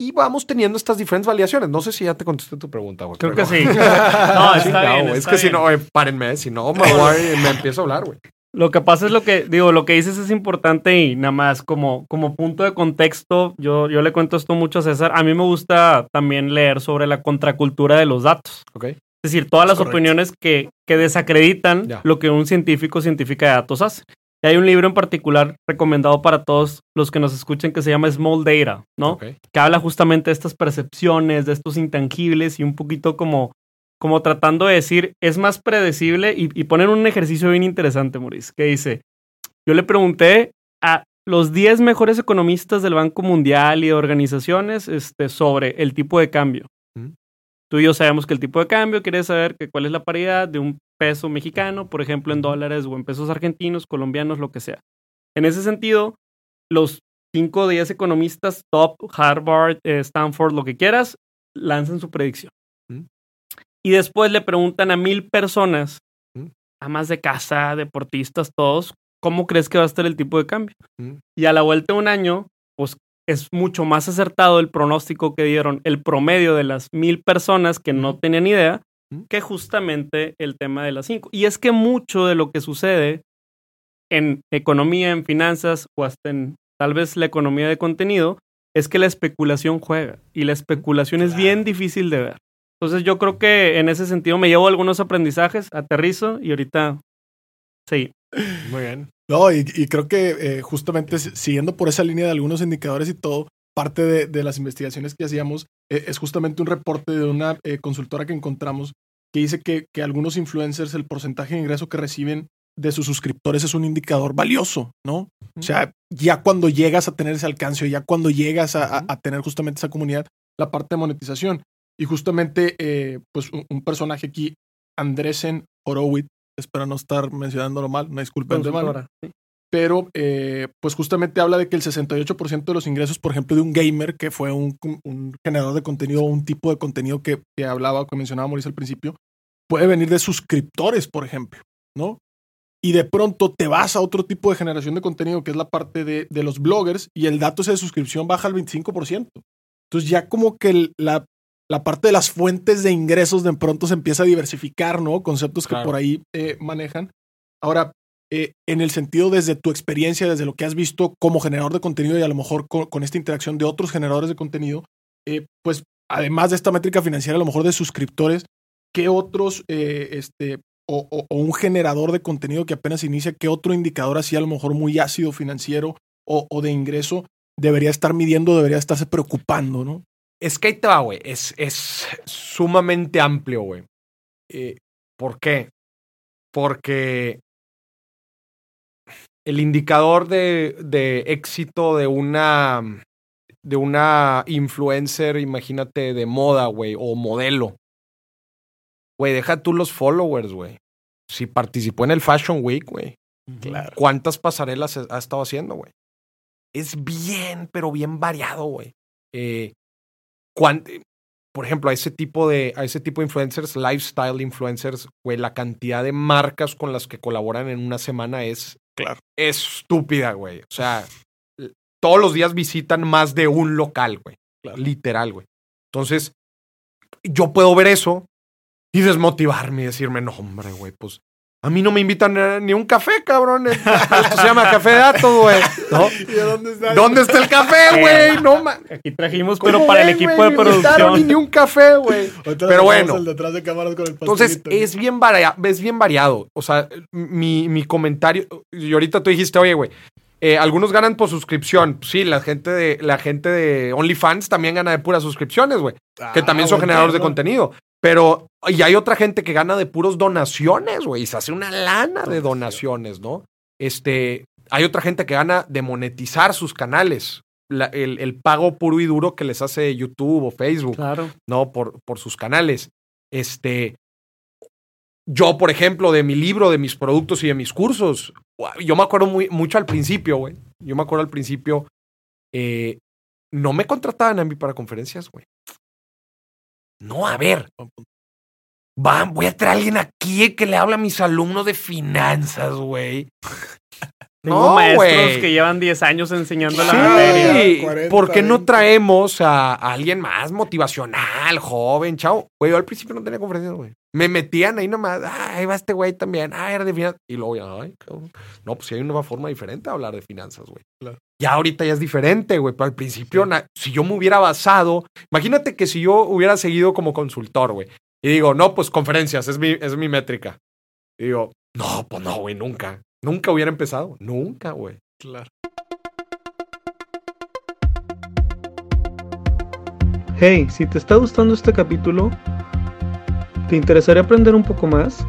[SPEAKER 1] Y vamos teniendo estas diferentes validaciones. No sé si ya te contesté tu pregunta, güey.
[SPEAKER 3] Creo
[SPEAKER 1] pero-
[SPEAKER 3] que sí. No, está bien.
[SPEAKER 1] güey. Es
[SPEAKER 3] está
[SPEAKER 1] que si no, eh, párenme, si no, me, voy, me empiezo a hablar, güey.
[SPEAKER 3] Lo que pasa es lo que, digo, lo que dices es importante y nada más como, como punto de contexto, yo, yo le cuento esto mucho a César. A mí me gusta también leer sobre la contracultura de los datos.
[SPEAKER 1] Ok.
[SPEAKER 3] Es decir, todas
[SPEAKER 2] Es
[SPEAKER 3] las
[SPEAKER 2] correcto.
[SPEAKER 3] opiniones que, que desacreditan
[SPEAKER 1] Ya.
[SPEAKER 3] lo que un científico o científica de datos hace. Y hay un libro en particular recomendado para todos los que nos escuchen que se llama Small Data, ¿no? Que habla justamente de estas percepciones, de estos intangibles y un poquito como, como tratando de decir, es más predecible y, y ponen un ejercicio bien interesante, Maurice, que dice, yo le pregunté a los 10 mejores economistas del Banco Mundial y de organizaciones este, sobre el tipo de cambio. Tú y yo sabemos que el tipo de cambio quiere saber que cuál es la paridad de un peso mexicano, por ejemplo, en dólares o en pesos argentinos, colombianos, lo que sea. En ese sentido, los 5 o 10 economistas top, Harvard, eh, Stanford, lo que quieras, lanzan su predicción.
[SPEAKER 1] Mm.
[SPEAKER 3] Y después le preguntan a mil personas,
[SPEAKER 1] Mm.
[SPEAKER 3] amas de casa, deportistas, todos, ¿cómo crees que va a estar el tipo de cambio?
[SPEAKER 1] Mm.
[SPEAKER 3] Y a la vuelta de un año, es mucho más acertado el pronóstico que dieron el promedio de las mil personas que no tenían idea que justamente el tema de las cinco. Y es que mucho de lo que sucede en economía, en finanzas o hasta en tal vez la economía de contenido es que la especulación juega y la especulación es bien difícil de ver. Entonces yo creo que en ese sentido me llevo algunos aprendizajes, aterrizo y ahorita sí.
[SPEAKER 2] Muy bien. No, y, creo que eh, justamente siguiendo por esa línea de algunos indicadores y todo, parte de, las investigaciones que hacíamos eh, es justamente un reporte de una eh, consultora que encontramos que dice que, que, algunos influencers, el porcentaje de ingreso que reciben de sus suscriptores es un indicador valioso, ¿no? O sea, ya cuando llegas a tener ese alcance, ya cuando llegas a, tener justamente esa comunidad, la parte de monetización. Y justamente, pues un, personaje aquí, Andresen Horowitz, espero no estar mencionándolo mal, una disculpa de mano. Pero, eh, pues justamente habla de que el 68% de los ingresos, por ejemplo, de un gamer, que fue un, generador de contenido o un tipo de contenido que, que hablaba, que mencionaba Mauricio al principio, puede venir de suscriptores, por ejemplo, ¿no? Y de pronto te vas a otro tipo de generación de contenido, que es la parte de, de los bloggers, y el dato de suscripción baja al 25%. Entonces ya como que la, la parte de las fuentes de ingresos de pronto se empieza a diversificar, ¿no? Conceptos que por ahí eh, manejan. Ahora, eh, en el sentido desde tu experiencia, desde lo que has visto como generador de contenido y a lo mejor con, esta interacción de otros generadores de contenido, eh, pues además de esta métrica financiera, a lo mejor de suscriptores, ¿qué otros, este, o, un generador de contenido que apenas inicia, qué otro indicador así a lo mejor muy ácido financiero o, o de ingreso debería estar midiendo, debería estarse preocupando, ¿no?
[SPEAKER 1] Es que ahí te va, güey. Es, es sumamente amplio, güey. Eh, ¿Por qué? Porque el indicador de, de, éxito de una de una influencer, imagínate, de moda, güey, o modelo. Güey, deja tú los followers, güey. Si participó en el Fashion Week, güey. Claro. ¿Cuántas pasarelas ha estado haciendo, güey? Es bien, pero bien variado, güey. Eh, por ejemplo, a ese tipo de, a ese tipo de influencers, lifestyle influencers, güey, la cantidad de marcas con las que colaboran en una semana es
[SPEAKER 2] claro.
[SPEAKER 1] estúpida, güey. O sea, todos los días visitan más de un local, güey. Literal, güey. Entonces, yo puedo ver eso y desmotivarme y decirme, no, hombre, güey, pues a mí no me invitan ni un café, cabrón. Esto se llama café de datos, güey. ¿No?
[SPEAKER 2] dónde está?
[SPEAKER 1] ¿Dónde está el café, güey? No,
[SPEAKER 3] Aquí trajimos, pero para el equipo de producción.
[SPEAKER 1] Ni un café, güey. Pero bueno.
[SPEAKER 2] detrás de cámaras con el
[SPEAKER 1] entonces, es bien, variado, es bien variado. O sea, mi, mi comentario... Y ahorita tú dijiste, oye, güey, eh, algunos ganan por suscripción. Sí, la gente de, la gente de OnlyFans también gana de puras suscripciones, güey. que ah, también son generadores de contenido. Pero, y hay otra gente que gana de puros donaciones, güey, y se hace una lana de donaciones, ¿no? Este, hay otra gente que gana de monetizar sus canales. el, pago puro y duro que les hace YouTube o Facebook,
[SPEAKER 3] claro.
[SPEAKER 1] ¿no? Por, por sus canales. Este, yo, por ejemplo, de mi libro, de mis productos y de mis cursos, yo me acuerdo muy, mucho al principio, güey. Yo me acuerdo al principio, eh, no me contrataban a mí para conferencias, güey. No, a ver. Va, voy a traer a alguien aquí que le habla a mis alumnos de finanzas, güey.
[SPEAKER 3] Tengo no, maestros que llevan 10 años enseñando la materia.
[SPEAKER 1] ¿Por qué no traemos a, alguien más motivacional, joven, chao? Güey, yo al principio no tenía conferencias, güey. Me metían ahí nomás, ah, ahí va este güey también, ah, era de finanzas. Y luego ya, ay, no, pues sí hay una forma diferente de hablar de finanzas, güey. Claro. Ya ahorita ya es diferente, güey. Pero al principio, si yo me hubiera basado, imagínate que si yo hubiera seguido como consultor, güey. Y digo, no, pues conferencias, es mi, es mi métrica. Y digo, no, pues no, güey, nunca. Nunca hubiera empezado. Nunca, güey.
[SPEAKER 2] Claro.
[SPEAKER 3] Hey, si te está gustando este capítulo, ¿te interesaría aprender un poco más?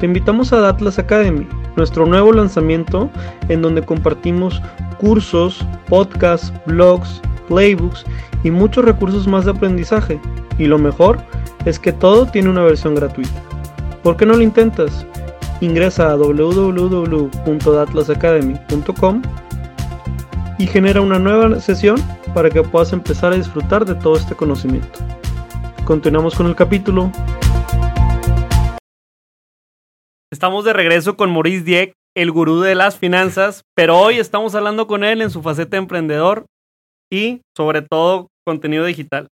[SPEAKER 3] Te invitamos a Atlas Academy, nuestro nuevo lanzamiento en donde compartimos cursos, podcasts, blogs, playbooks y muchos recursos más de aprendizaje. Y lo mejor es que todo tiene una versión gratuita. ¿Por qué no lo intentas? Ingresa a www.atlasacademy.com y genera una nueva sesión para que puedas empezar a disfrutar de todo este conocimiento. Continuamos con el capítulo. Estamos de regreso con Maurice Dieck, el gurú de las finanzas, pero hoy estamos hablando con él en su faceta emprendedor y sobre todo contenido digital.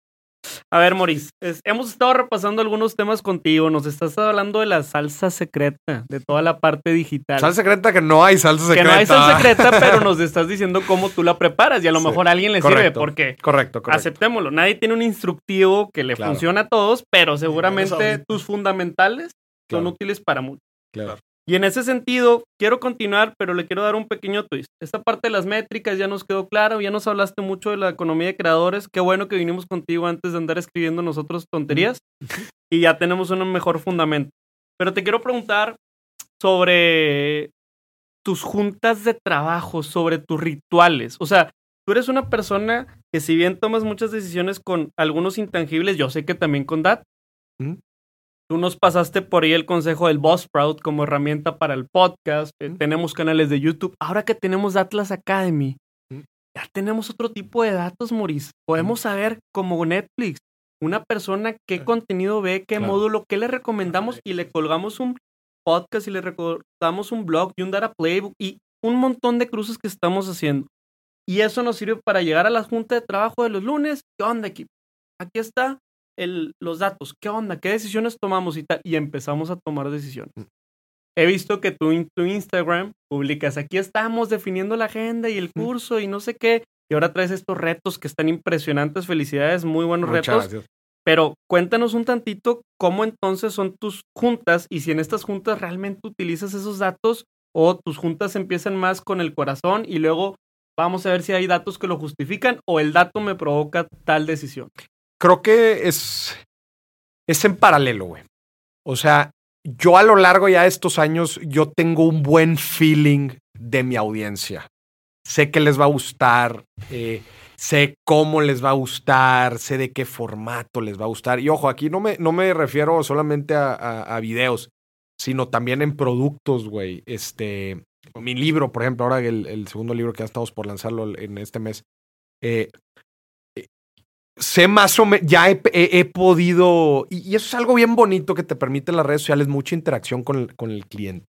[SPEAKER 3] A ver, Maurice, hemos estado repasando algunos temas contigo. Nos estás hablando de la salsa secreta, de toda la parte digital.
[SPEAKER 1] Salsa secreta que no hay salsa secreta.
[SPEAKER 3] Que no hay salsa secreta, pero nos estás diciendo cómo tú la preparas y a lo mejor a alguien le sirve porque
[SPEAKER 1] correcto, correcto.
[SPEAKER 3] aceptémoslo. Nadie tiene un instructivo que le funcione a todos, pero seguramente tus fundamentales son útiles para muchos.
[SPEAKER 1] Claro.
[SPEAKER 3] Y en ese sentido, quiero continuar, pero le quiero dar un pequeño twist. Esta parte de las métricas ya nos quedó claro, ya nos hablaste mucho de la economía de creadores. Qué bueno que vinimos contigo antes de andar escribiendo nosotros tonterías y ya tenemos un mejor fundamento. Pero te quiero preguntar sobre tus juntas de trabajo, sobre tus rituales. O sea, tú eres una persona que si bien tomas muchas decisiones con algunos intangibles, yo sé que también con DAT, Tú nos pasaste por ahí el consejo del Buzzsprout como herramienta para el podcast. Eh, tenemos canales de YouTube. Ahora que tenemos Atlas Academy, ya tenemos otro tipo de datos, Maurice. Podemos saber, como Netflix, una persona qué contenido ve, qué módulo, qué le recomendamos y le colgamos un podcast y le recordamos un blog y un data playbook y un montón de cruces que estamos haciendo. Y eso nos sirve para llegar a la junta de trabajo de los lunes. ¿Qué onda, equipo? Aquí está los datos, ¿qué onda? ¿Qué decisiones tomamos y tal? Y empezamos a tomar decisiones. Mm. He visto que tú en tu Instagram publicas, aquí estamos definiendo la agenda y el mm. curso y no sé qué, y ahora traes estos retos que están impresionantes, felicidades, muy buenos retos. Pero cuéntanos un tantito cómo entonces son tus juntas y si en estas juntas realmente utilizas esos datos o tus juntas empiezan más con el corazón y luego vamos a ver si hay datos que lo justifican o el dato me provoca tal decisión
[SPEAKER 1] creo que es, es en paralelo, güey. O sea, yo a lo largo ya de estos años, yo tengo un buen feeling de mi audiencia. Sé que les va a gustar, eh, sé cómo les va a gustar, sé de qué formato les va a gustar. Y ojo, aquí no me, no me refiero solamente a, videos, sino también en productos, güey. Este, mi libro, por ejemplo, ahora el, el segundo libro que ya estamos por lanzarlo en este mes, eh, sé más o menos, ya he, podido, y, eso es algo bien bonito que te permite las redes sociales, mucha interacción con el, con el cliente,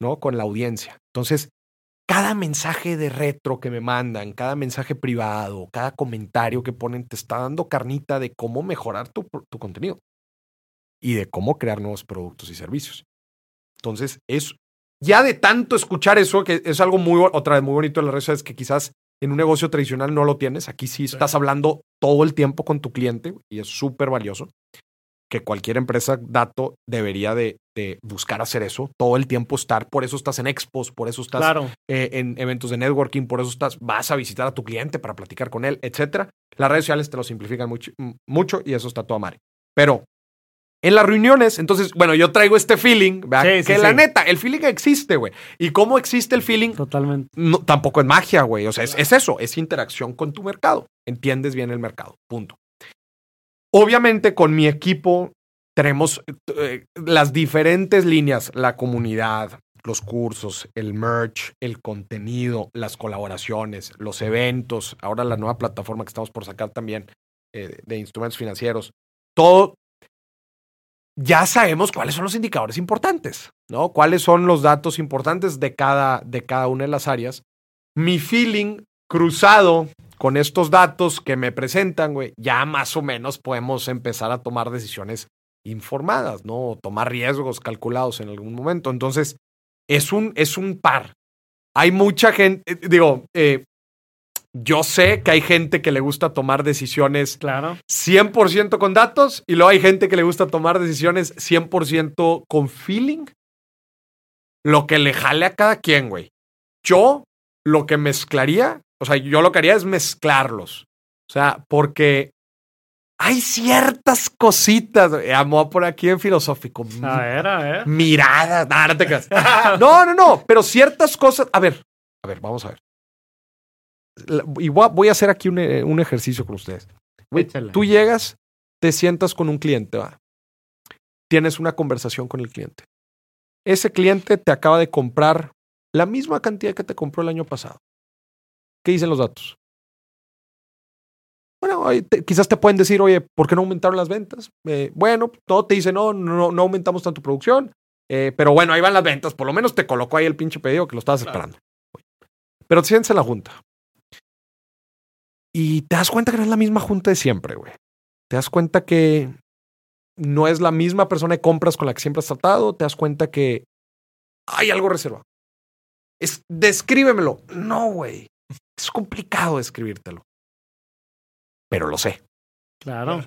[SPEAKER 1] ¿no? Con la audiencia. Entonces, cada mensaje de retro que me mandan, cada mensaje privado, cada comentario que ponen, te está dando carnita de cómo mejorar tu, tu contenido y de cómo crear nuevos productos y servicios. Entonces, es ya de tanto escuchar eso, que es algo muy, otra vez muy bonito de las redes sociales, que quizás en un negocio tradicional no lo tienes. Aquí sí estás hablando todo el tiempo con tu cliente y es súper valioso. Que cualquier empresa dato debería de, buscar hacer eso, todo el tiempo estar. Por eso estás en expos, por eso estás eh, en eventos de networking, por eso estás, vas a visitar a tu cliente para platicar con él, etcétera. Las redes sociales te lo simplifican mucho, mucho y eso está todo madre. Pero en las reuniones, entonces, bueno, yo traigo este feeling, ¿verdad? que la neta, el feeling existe, güey. ¿Y cómo existe el feeling?
[SPEAKER 3] Totalmente.
[SPEAKER 1] No, tampoco es magia, güey. O sea, es, eso, es interacción con tu mercado. Entiendes bien el mercado, punto. Obviamente, con mi equipo tenemos eh, las diferentes líneas, la comunidad, los cursos, el merch, el contenido, las colaboraciones, los eventos, ahora la nueva plataforma que estamos por sacar también eh, de instrumentos financieros. Todo, ya sabemos cuáles son los indicadores importantes, ¿no? Cuáles son los datos importantes de cada, de cada una de las áreas. Mi feeling cruzado con estos datos que me presentan, güey, ya más o menos podemos empezar a tomar decisiones informadas, ¿no? tomar riesgos calculados en algún momento. Entonces, es un, es un par. Hay mucha gente, eh, digo, eh, yo sé que hay gente que le gusta tomar decisiones
[SPEAKER 3] claro.
[SPEAKER 1] 100% con datos y luego hay gente que le gusta tomar decisiones 100% con feeling. Lo que le jale a cada quien, güey. Yo lo que mezclaría, o sea, yo lo que haría es mezclarlos. O sea, porque hay ciertas cositas, amo por aquí en filosófico.
[SPEAKER 3] A ver, a ver.
[SPEAKER 1] Miradas, no, no te No, no, no, pero ciertas cosas. A ver, a ver, vamos a ver y voy a, hacer aquí un, eh, un ejercicio con ustedes. tú llegas, te sientas con un cliente, ¿va? tienes una conversación con el cliente. Ese cliente te acaba de comprar la misma cantidad que te compró el año pasado. ¿Qué dicen los datos? Bueno, quizás te pueden decir, oye, ¿por qué no aumentaron las ventas? Eh, bueno, todo te dice, no, no, no aumentamos tanto producción, eh, pero bueno, ahí van las ventas. Por lo menos te colocó ahí el pinche pedido que lo estabas esperando. Pero te sientes en la junta. Y te das cuenta que no es la misma junta de siempre, güey. Te das cuenta que no es la misma persona de compras con la que siempre has tratado. Te das cuenta que hay algo reservado. Es, descríbemelo. No, güey. Es complicado describírtelo. Pero lo sé.
[SPEAKER 3] Claro.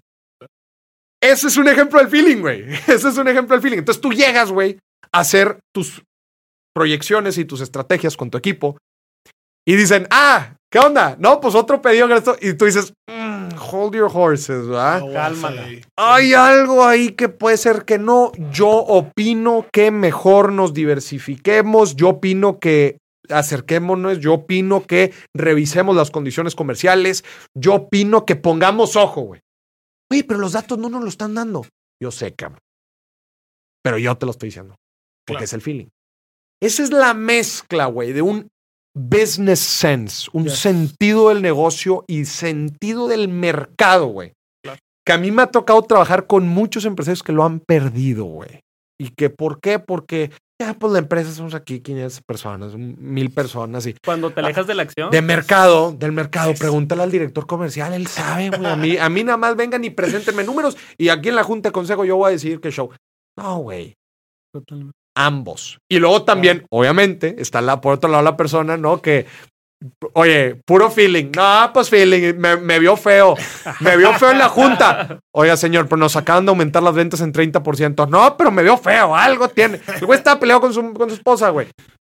[SPEAKER 1] Ese es un ejemplo del feeling, güey. Ese es un ejemplo del feeling. Entonces tú llegas, güey, a hacer tus proyecciones y tus estrategias con tu equipo y dicen, ah, ¿qué onda? No, pues otro pedido Y tú dices, mm, hold your horses, ¿verdad?
[SPEAKER 2] No,
[SPEAKER 3] Cálmala.
[SPEAKER 1] Hay algo ahí que puede ser que no. Yo opino que mejor nos diversifiquemos. Yo opino que acerquémonos. Yo opino que revisemos las condiciones comerciales. Yo opino que pongamos ojo, güey. Oye, pero los datos no nos lo están dando. Yo sé, cabrón. Pero yo te lo estoy diciendo. Porque
[SPEAKER 2] Claro.
[SPEAKER 1] es el feeling. Esa es la mezcla, güey, de un business sense, un
[SPEAKER 2] Yes.
[SPEAKER 1] sentido del negocio y sentido del mercado, güey.
[SPEAKER 2] Claro.
[SPEAKER 1] Que a mí me ha tocado trabajar con muchos empresarios que lo han perdido, güey. ¿Y que por qué? Porque ya, pues la empresa somos aquí 500 personas, mil personas y
[SPEAKER 3] Cuando te alejas de la acción.
[SPEAKER 1] de mercado, del mercado, pregúntale al director comercial, él sabe, güey. A mí, a mí nada más vengan y preséntenme números y aquí en la junta de consejo yo voy a decir qué show. No, güey.
[SPEAKER 3] Totalmente.
[SPEAKER 1] Ambos. Y luego también, obviamente, está la, por otro lado la persona, ¿no? Que, oye, puro feeling. No, pues feeling. Me, me vio feo. Me vio feo en la junta. Oiga, señor, pero nos acaban de aumentar las ventas en 30%. No, pero me vio feo. Algo tiene. El güey estaba peleado con su, con su esposa, güey.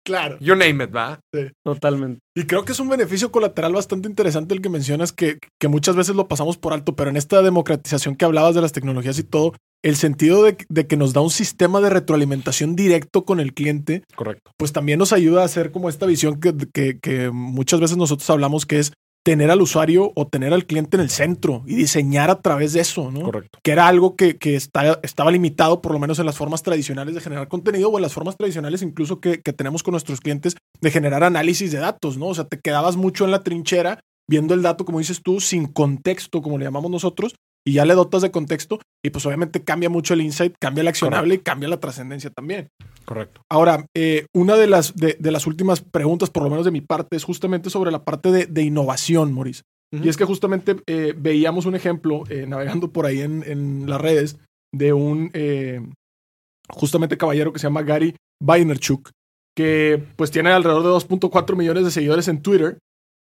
[SPEAKER 2] Claro.
[SPEAKER 1] You name it, ¿va?
[SPEAKER 3] Totalmente.
[SPEAKER 2] Y creo que es un beneficio colateral bastante interesante el que mencionas, que, que muchas veces lo pasamos por alto, pero en esta democratización que hablabas de las tecnologías y todo, el sentido de, de que nos da un sistema de retroalimentación directo con el cliente,
[SPEAKER 1] Correcto.
[SPEAKER 2] pues también nos ayuda a hacer como esta visión que, que- que muchas veces nosotros hablamos, que es tener al usuario o tener al cliente en el centro y diseñar a través de eso, ¿no?
[SPEAKER 1] Correcto.
[SPEAKER 2] que era algo que, que está- estaba limitado por lo menos en las formas tradicionales de generar contenido o en las formas tradicionales incluso que, que tenemos con nuestros clientes de generar análisis de datos, ¿no? O sea, te quedabas mucho en la trinchera viendo el dato, como dices tú, sin contexto, como le llamamos nosotros, y ya le dotas de contexto y pues obviamente cambia mucho el insight, cambia el accionable y cambia la trascendencia también.
[SPEAKER 1] Correcto.
[SPEAKER 2] Ahora, eh, una de las, de, de las últimas preguntas, por lo menos de mi parte, es justamente sobre la parte de, de innovación, Maurice. Y es que justamente eh, veíamos un ejemplo eh, navegando por ahí en, en las redes de un justamente caballero que se llama Gary Vaynerchuk, que pues tiene alrededor de 2.4 millones de seguidores en Twitter.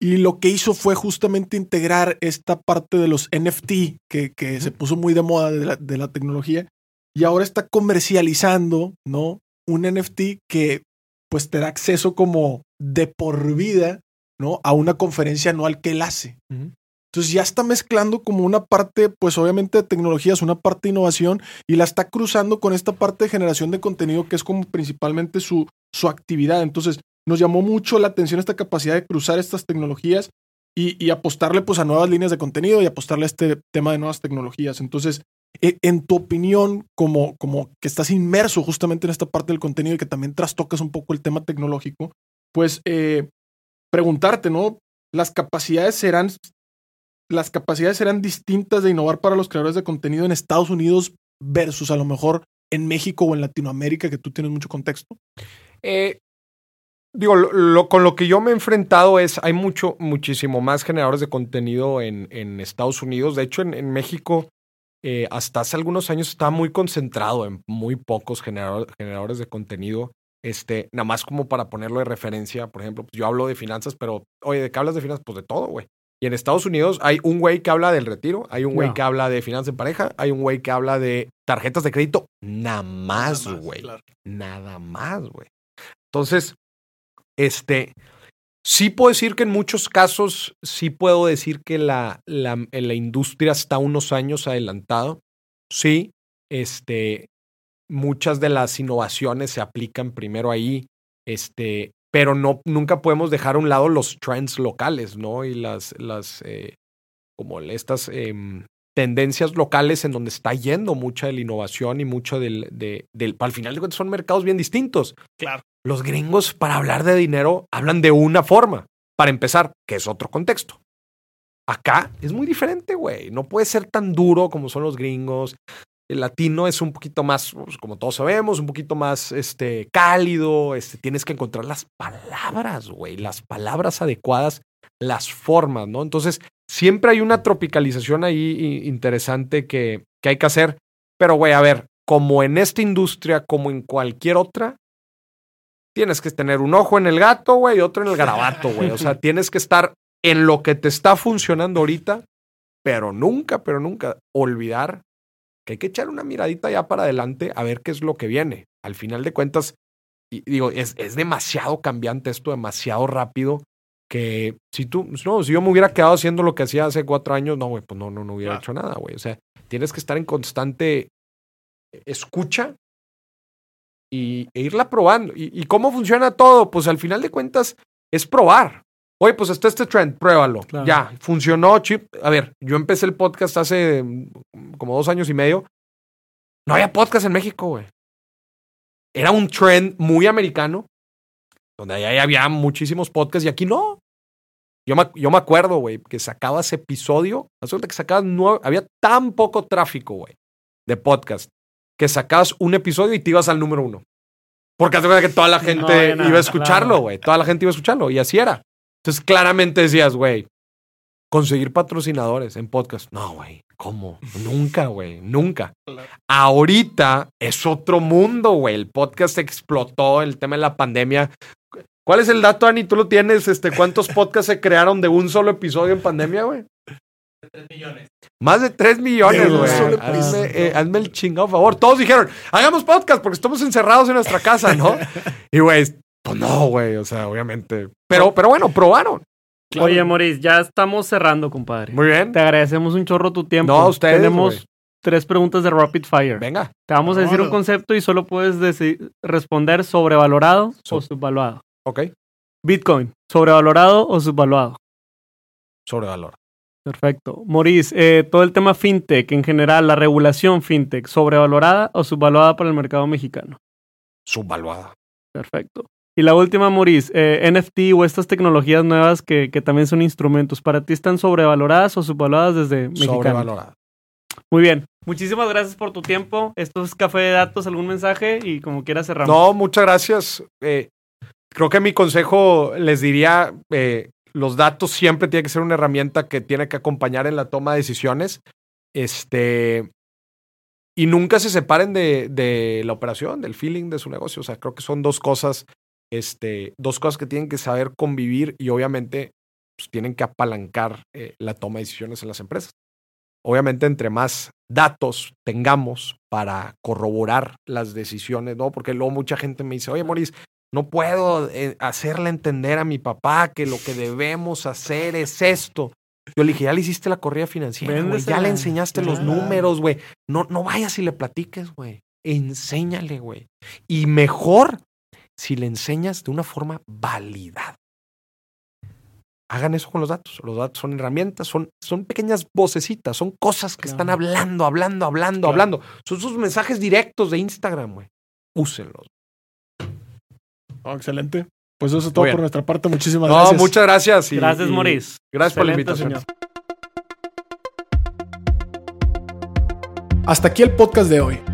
[SPEAKER 2] Y lo que hizo fue justamente integrar esta parte de los NFT que, que se puso muy de moda de la, de la tecnología. Y ahora está comercializando, ¿no? Un NFT que pues te da acceso como de por vida, ¿no? A una conferencia anual que él hace. Entonces ya está mezclando como una parte, pues obviamente de tecnologías, una parte de innovación y la está cruzando con esta parte de generación de contenido que es como principalmente su, su actividad. Entonces nos llamó mucho la atención esta capacidad de cruzar estas tecnologías y, apostarle pues a nuevas líneas de contenido y apostarle a este tema de nuevas tecnologías. Entonces, e- en tu opinión, como, como que estás inmerso justamente en esta parte del contenido y que también trastocas un poco el tema tecnológico, pues eh, preguntarte, ¿no? Las capacidades serán las capacidades serán distintas de innovar para los creadores de contenido en Estados Unidos versus a lo mejor en México o en Latinoamérica, que tú tienes mucho contexto.
[SPEAKER 1] Eh, digo, lo, lo- con lo que yo me he enfrentado es, hay mucho, muchísimo más generadores de contenido en, en Estados Unidos. De hecho, en, en México, eh, hasta hace algunos años estaba muy concentrado en muy pocos generador- generadores de contenido. Este, nada más como para ponerlo de referencia, por ejemplo, pues yo hablo de finanzas, pero, oye, ¿de qué hablas de finanzas? Pues de todo, güey. Y en Estados Unidos hay un güey que habla del retiro, hay un güey que habla de finanzas en pareja, hay un güey que habla de tarjetas de crédito, nada más, güey nada más, güey. Entonces, este, sí puedo decir que en muchos casos, sí puedo decir que la, la, la industria está unos años adelantado. Sí, este, muchas de las innovaciones se aplican primero ahí, este, pero no, nunca podemos dejar a un lado los trends locales, ¿no? Y las, las, eh, como estas em, tendencias locales en donde está yendo mucha de la innovación y mucho del, de, del, al final de cuentas son mercados bien distintos.
[SPEAKER 2] Claro.
[SPEAKER 1] Los gringos para hablar de dinero hablan de una forma, para empezar, que es otro contexto. Acá es muy diferente, güey. No puede ser tan duro como son los gringos. El latino es un poquito más, pues, como todos sabemos, un poquito más este, cálido. Este, tienes que encontrar las palabras, güey, las palabras adecuadas las formas, ¿no? Entonces, siempre hay una tropicalización ahí interesante que, que hay que hacer. Pero, güey, a ver, como en esta industria, como en cualquier otra, tienes que tener un ojo en el gato, güey, y otro en el garabato, güey. O sea, tienes que estar en lo que te está funcionando ahorita, pero nunca, pero nunca olvidar que hay que echar una miradita ya para adelante a ver qué es lo que viene. Al final de cuentas, y digo, es, es demasiado cambiante esto, demasiado rápido, que si tú, no, si yo me hubiera quedado haciendo lo que hacía hace cuatro años, no, güey, pues no, no, no hubiera hecho nada, güey. O sea, tienes que estar en constante escucha y, e irla probando. ¿Y, cómo funciona todo? Pues al final de cuentas es probar. Oye, pues está este trend, pruébalo. Ya, funcionó, chip. A ver, yo empecé el podcast hace mm, como dos años y medio. No había podcast en México, güey. Era un trend muy americano, donde allá había muchísimos podcasts y aquí no. Yo me, yo me acuerdo, güey, que sacabas episodio, resulta que sacabas nueve, había tan poco tráfico, güey, de podcast, que sacabas un episodio y te ibas al número uno. Porque hace que toda la gente iba a escucharlo, güey. Toda la gente iba a escucharlo y así era. Entonces claramente decías, güey, conseguir patrocinadores en podcast. No, güey, ¿cómo? Nunca, güey, nunca. Ahorita es otro mundo, güey. El podcast explotó, el tema de la pandemia. ¿Cuál es el dato, Ani? ¿Tú lo tienes? Este, ¿Cuántos podcasts se crearon de un solo episodio en pandemia, güey?
[SPEAKER 3] 3 millones.
[SPEAKER 1] Más de 3 millones, güey. Eh, hazme, el chingado favor. Todos dijeron, hagamos podcast porque estamos encerrados en nuestra casa, ¿no? y, güey, pues no, güey. O sea, obviamente. Pero, pero bueno, probaron.
[SPEAKER 3] Oye, Maurice, ya estamos cerrando, compadre.
[SPEAKER 1] Muy bien.
[SPEAKER 3] Te agradecemos un chorro tu tiempo.
[SPEAKER 1] No, ustedes.
[SPEAKER 3] Tenemos tres preguntas de Rapid Fire.
[SPEAKER 1] Venga.
[SPEAKER 3] Te vamos a decir un concepto y solo puedes responder sobrevalorado o subvaluado.
[SPEAKER 1] Ok.
[SPEAKER 3] Bitcoin, sobrevalorado o subvaluado.
[SPEAKER 1] Sobrevalorado.
[SPEAKER 3] Perfecto. Maurice, eh, todo el tema fintech en general, la regulación fintech, ¿sobrevalorada o subvaluada para el mercado mexicano?
[SPEAKER 1] Subvaluada.
[SPEAKER 3] Perfecto. Y la última, Maurice, eh, NFT o estas tecnologías nuevas que, que, también son instrumentos, ¿para ti están sobrevaloradas o subvaluadas desde mexicano? Sobrevaloradas. Muy bien. Muchísimas gracias por tu tiempo. Esto es Café de Datos. ¿Algún mensaje? Y como quieras cerramos.
[SPEAKER 1] No, muchas gracias. Eh, creo que mi consejo les diría, los datos siempre tiene que ser una herramienta que tiene que acompañar en la toma de decisiones. Este. Y nunca se separen de, de la operación, del feeling de su negocio. O sea, creo que son dos cosas, este, dos cosas que tienen que saber convivir y obviamente pues, tienen que apalancar eh, la toma de decisiones en las empresas. Obviamente, entre más datos tengamos para corroborar las decisiones, ¿no? Porque luego mucha gente me dice, oye, Maurice, no puedo eh, hacerle entender a mi papá que lo que debemos hacer es esto. Yo le dije, ya le hiciste la corrida financiera, güey. Ya le enseñaste los números, güey. No, no vayas y le platiques, güey. Enséñale, güey. Y mejor si le enseñas de una forma validada. Hagan eso con los datos. Los datos son herramientas, son, son pequeñas vocecitas, son cosas que están hablando, hablando, hablando, hablando. Son sus mensajes directos de Instagram, güey. Úsenlos.
[SPEAKER 2] Oh, excelente. Pues eso es todo por nuestra parte. Muchísimas gracias.
[SPEAKER 1] No, muchas gracias.
[SPEAKER 3] gracias, Maurice.
[SPEAKER 1] Gracias por la invitación.
[SPEAKER 2] Hasta aquí el podcast de hoy.